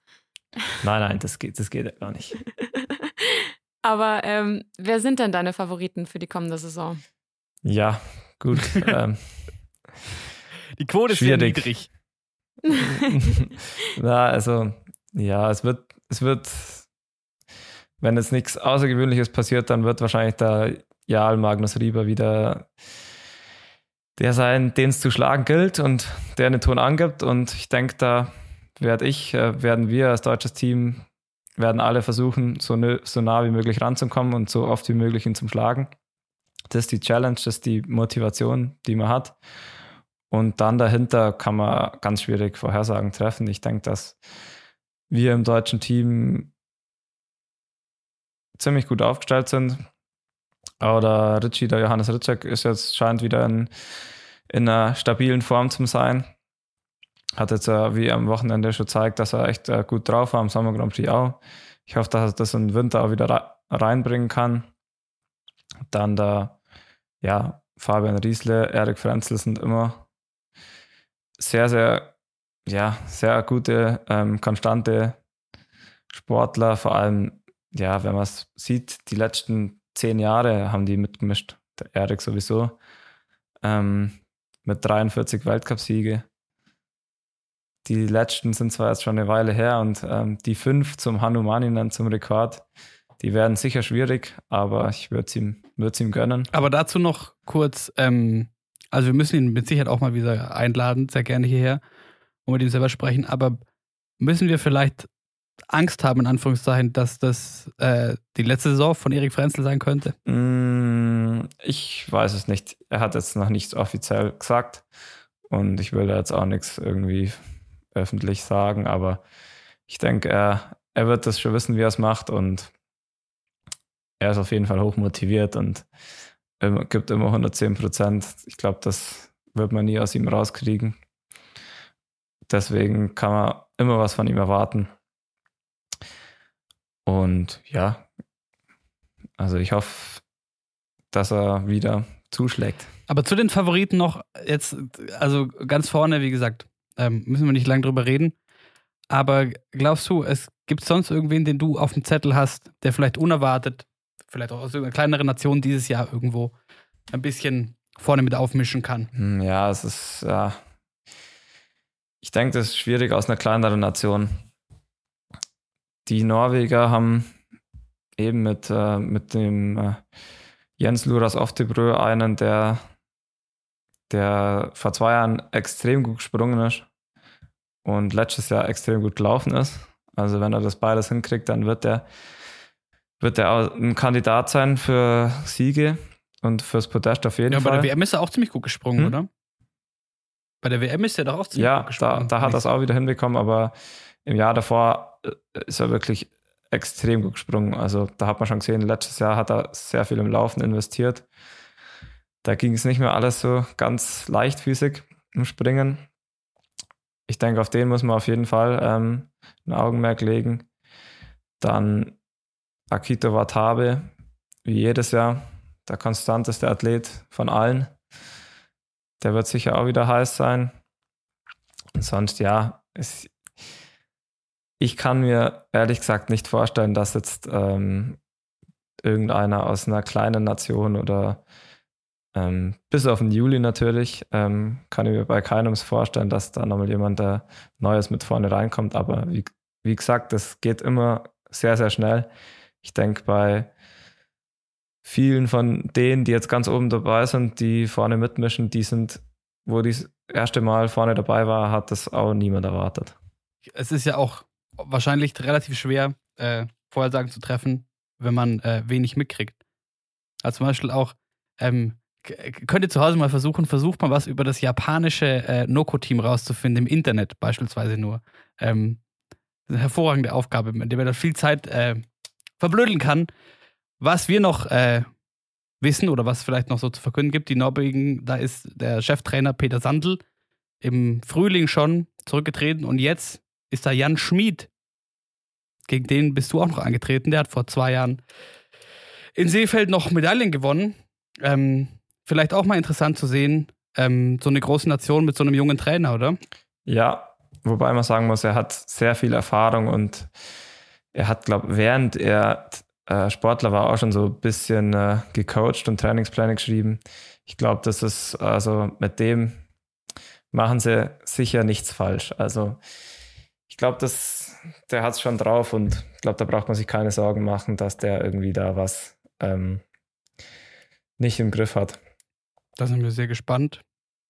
Nein, nein, das geht, das geht gar nicht. *laughs* Aber ähm, wer sind denn deine Favoriten für die kommende Saison? Ja, gut. *laughs* ähm, Die Quote ist sehr niedrig. *laughs* Na, also, ja, es wird, es wird, wenn jetzt nichts Außergewöhnliches passiert, dann wird wahrscheinlich der Jarl Magnus Rieber wieder der sein, den es zu schlagen gilt und der einen Ton angibt. Und ich denke, da werde ich, äh, werden wir als deutsches Team, werden alle versuchen, so, ne, so nah wie möglich ranzukommen und so oft wie möglich ihn zum Schlagen. Das ist die Challenge, das ist die Motivation, die man hat. Und dann dahinter kann man ganz schwierig Vorhersagen treffen. Ich denke, dass wir im deutschen Team ziemlich gut aufgestellt sind. Oder Ritchie, der Johannes Ritschek, ist jetzt, scheint wieder in, in einer stabilen Form zu sein. Hat jetzt, äh, wie am Wochenende schon gezeigt, dass er echt äh, gut drauf war, am Sommer Grand Prix auch. Ich hoffe, dass er das im Winter auch wieder re reinbringen kann. Dann da, ja, Fabian Riesle, Erik Frenzel sind immer sehr, sehr, ja, sehr gute, ähm, konstante Sportler. Vor allem, ja, wenn man es sieht, die letzten zehn Jahre haben die mitgemischt. Der Erik sowieso. Ähm, mit 43 Weltcupsiege. Die letzten sind zwar jetzt schon eine Weile her und ähm, die fünf zum Hanumaninen zum Rekord, die werden sicher schwierig, aber ich würde es ihm, würd's ihm gönnen. Aber dazu noch kurz, ähm, also wir müssen ihn mit Sicherheit auch mal wieder einladen, sehr gerne hierher und mit ihm selber sprechen, aber müssen wir vielleicht Angst haben, in Anführungszeichen, dass das äh, die letzte Saison von Erik Frenzel sein könnte? Mm, Ich weiß es nicht. Er hat jetzt noch nichts offiziell gesagt und ich will da jetzt auch nichts irgendwie öffentlich sagen, aber ich denke, er, er wird das schon wissen, wie er es macht und er ist auf jeden Fall hoch motiviert und gibt immer 110 Prozent. Ich glaube, das wird man nie aus ihm rauskriegen. Deswegen kann man immer was von ihm erwarten. Und ja, also ich hoffe, dass er wieder zuschlägt. Aber zu den Favoriten noch jetzt, also ganz vorne, wie gesagt, ähm, müssen wir nicht lange drüber reden. Aber glaubst du, es gibt sonst irgendwen, den du auf dem Zettel hast, der vielleicht unerwartet, vielleicht auch aus irgendeiner kleineren Nation dieses Jahr irgendwo ein bisschen vorne mit aufmischen kann? Hm, Ja, es ist, ja. Ich denke, das ist schwierig aus einer kleineren Nation. Die Norweger haben eben mit, äh, mit dem äh, Jens Luras Oftebrø einen, der, der vor zwei Jahren extrem gut gesprungen ist und letztes Jahr extrem gut gelaufen ist. Also wenn er das beides hinkriegt, dann wird er wird er auch ein Kandidat sein für Siege und fürs Podest auf jeden Ja, bei Fall. der WM ist er auch ziemlich gut gesprungen, Hm? oder? Bei der WM ist er doch auch ziemlich Ja, gut gesprungen. da, da hat er es auch wieder hinbekommen, aber im Jahr davor äh, ist er wirklich extrem gut gesprungen. Also da hat man schon gesehen, letztes Jahr hat er sehr viel im Laufen investiert. Da ging es nicht mehr alles so ganz leichtfüßig im Springen. Ich denke, auf den muss man auf jeden Fall ähm, ein Augenmerk legen. Dann Akito Watabe, wie jedes Jahr, der konstanteste Athlet von allen. Der wird sicher auch wieder heiß sein. Und sonst, ja, es, ich kann mir ehrlich gesagt nicht vorstellen, dass jetzt ähm, irgendeiner aus einer kleinen Nation oder ähm, bis auf den Juli natürlich, ähm, kann ich mir bei keinem vorstellen, dass da nochmal jemand der Neues mit vorne reinkommt. Aber wie, wie gesagt, das geht immer sehr, sehr schnell. Ich denke, bei vielen von denen, die jetzt ganz oben dabei sind, die vorne mitmischen, die sind, wo die das erste Mal vorne dabei war, hat das auch niemand erwartet. Es ist ja auch wahrscheinlich relativ schwer, äh, Vorhersagen zu treffen, wenn man äh, wenig mitkriegt. Also zum Beispiel auch, ähm, könnt ihr zu Hause mal versuchen, versucht mal was über das japanische äh, Noko-Team rauszufinden, im Internet beispielsweise nur. Ähm, eine hervorragende Aufgabe, mit der man da viel Zeit äh, verblödeln kann. Was wir noch äh, wissen oder was vielleicht noch so zu verkünden gibt, die Norwegen, da ist der Cheftrainer Peter Sandl im Frühling schon zurückgetreten und jetzt ist da Jan Schmid. Gegen den bist du auch noch angetreten. Der hat vor zwei Jahren in Seefeld noch Medaillen gewonnen. Ähm, vielleicht auch mal interessant zu sehen, ähm, so eine große Nation mit so einem jungen Trainer, oder? Ja, wobei man sagen muss, er hat sehr viel Erfahrung und er hat, glaube während er äh, Sportler war auch schon so ein bisschen äh, gecoacht und Trainingspläne geschrieben. Ich glaube, das ist also mit dem machen sie sicher nichts falsch. Also ich glaube, der hat es schon drauf und ich glaube, da braucht man sich keine Sorgen machen, dass der irgendwie da was ähm, nicht im Griff hat. Da sind wir sehr gespannt.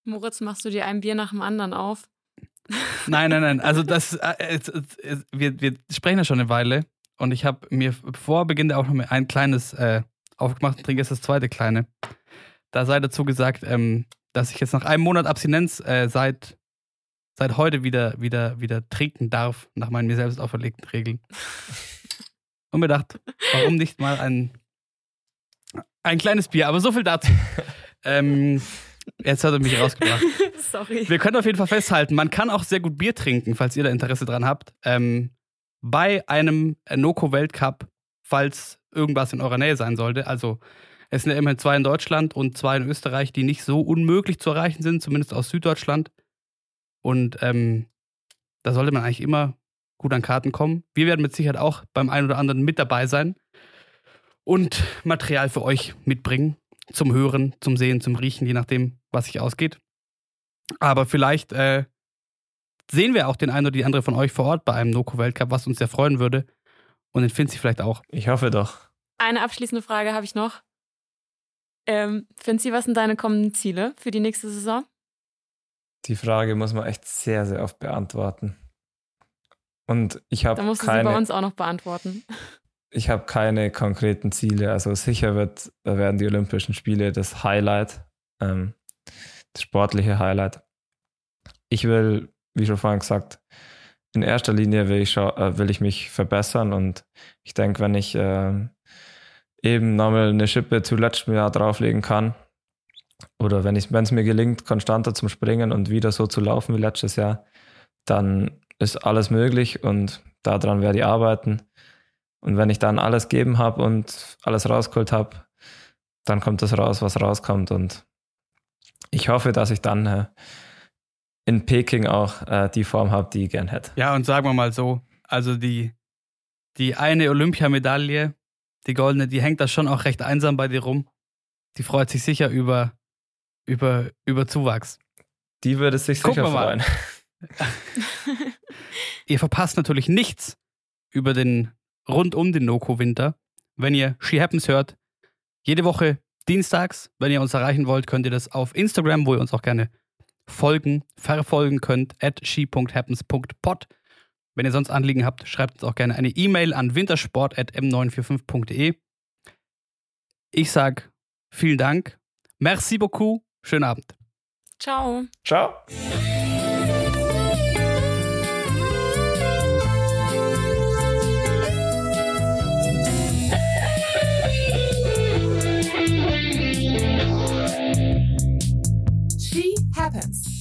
Moritz, machst du dir ein Bier nach dem anderen auf? Nein, nein, nein. Also *laughs* das, äh, äh, wir, wir sprechen ja schon eine Weile und ich habe mir vor Beginn der Aufnahme ein kleines äh, aufgemacht und trinke jetzt das zweite kleine. Da sei dazu gesagt, ähm, dass ich jetzt nach einem Monat Abstinenz äh, seit, seit heute wieder, wieder, wieder trinken darf, nach meinen mir selbst auferlegten Regeln. Und mir gedacht, warum nicht mal ein, ein kleines Bier? Aber so viel dazu. *laughs* ähm, jetzt hat er mich rausgebracht. *laughs* Sorry. Wir können auf jeden Fall festhalten, man kann auch sehr gut Bier trinken, falls ihr da Interesse dran habt. Ähm, bei einem Noco-Weltcup, falls irgendwas in eurer Nähe sein sollte. Also es sind ja immerhin zwei in Deutschland und zwei in Österreich, die nicht so unmöglich zu erreichen sind, zumindest aus Süddeutschland. Und ähm, da sollte man eigentlich immer gut an Karten kommen. Wir werden mit Sicherheit auch beim einen oder anderen mit dabei sein und Material für euch mitbringen. Zum Hören, zum Sehen, zum Riechen, je nachdem, was sich ausgeht. Aber vielleicht äh, sehen wir auch den einen oder die andere von euch vor Ort bei einem Noco-Weltcup, was uns sehr freuen würde. Und den Finzi vielleicht auch. Ich hoffe doch. Eine abschließende Frage habe ich noch. Ähm, Finzi, was sind deine kommenden Ziele für die nächste Saison? Die Frage muss man echt sehr, sehr oft beantworten. Und ich habe Da musst keine, du sie bei uns auch noch beantworten. ich habe keine konkreten Ziele. Also sicher wird, werden die Olympischen Spiele das Highlight, ähm, das sportliche Highlight. Ich will wie schon vorhin gesagt, in erster Linie will ich, äh, will ich mich verbessern und ich denke, wenn ich äh, eben nochmal eine Schippe zu letztem Jahr drauflegen kann oder wenn es mir gelingt, konstanter zum Springen und wieder so zu laufen wie letztes Jahr, dann ist alles möglich und daran werde ich arbeiten. Und wenn ich dann alles gegeben habe und alles rausgeholt habe, dann kommt das raus, was rauskommt. Und ich hoffe, dass ich dann äh, in Peking auch äh, die Form habe, die ich gern hätte. Ja, und sagen wir mal so, also die, die eine Olympiamedaille, die goldene, die hängt da schon auch recht einsam bei dir rum. Die freut sich sicher über, über, über Zuwachs. Die würde sich Gucken sicher freuen. *laughs* Ihr verpasst natürlich nichts über den rund um den Noko-Winter, wenn ihr She Happens hört. Jede Woche dienstags, wenn ihr uns erreichen wollt, könnt ihr das auf Instagram, wo ihr uns auch gerne folgen, verfolgen könnt, at she.happens.pod. Wenn ihr sonst Anliegen habt, schreibt uns auch gerne eine E-Mail an wintersport.m945.de. Ich sag vielen Dank. Merci beaucoup. Schönen Abend. Ciao. Ciao. She happens.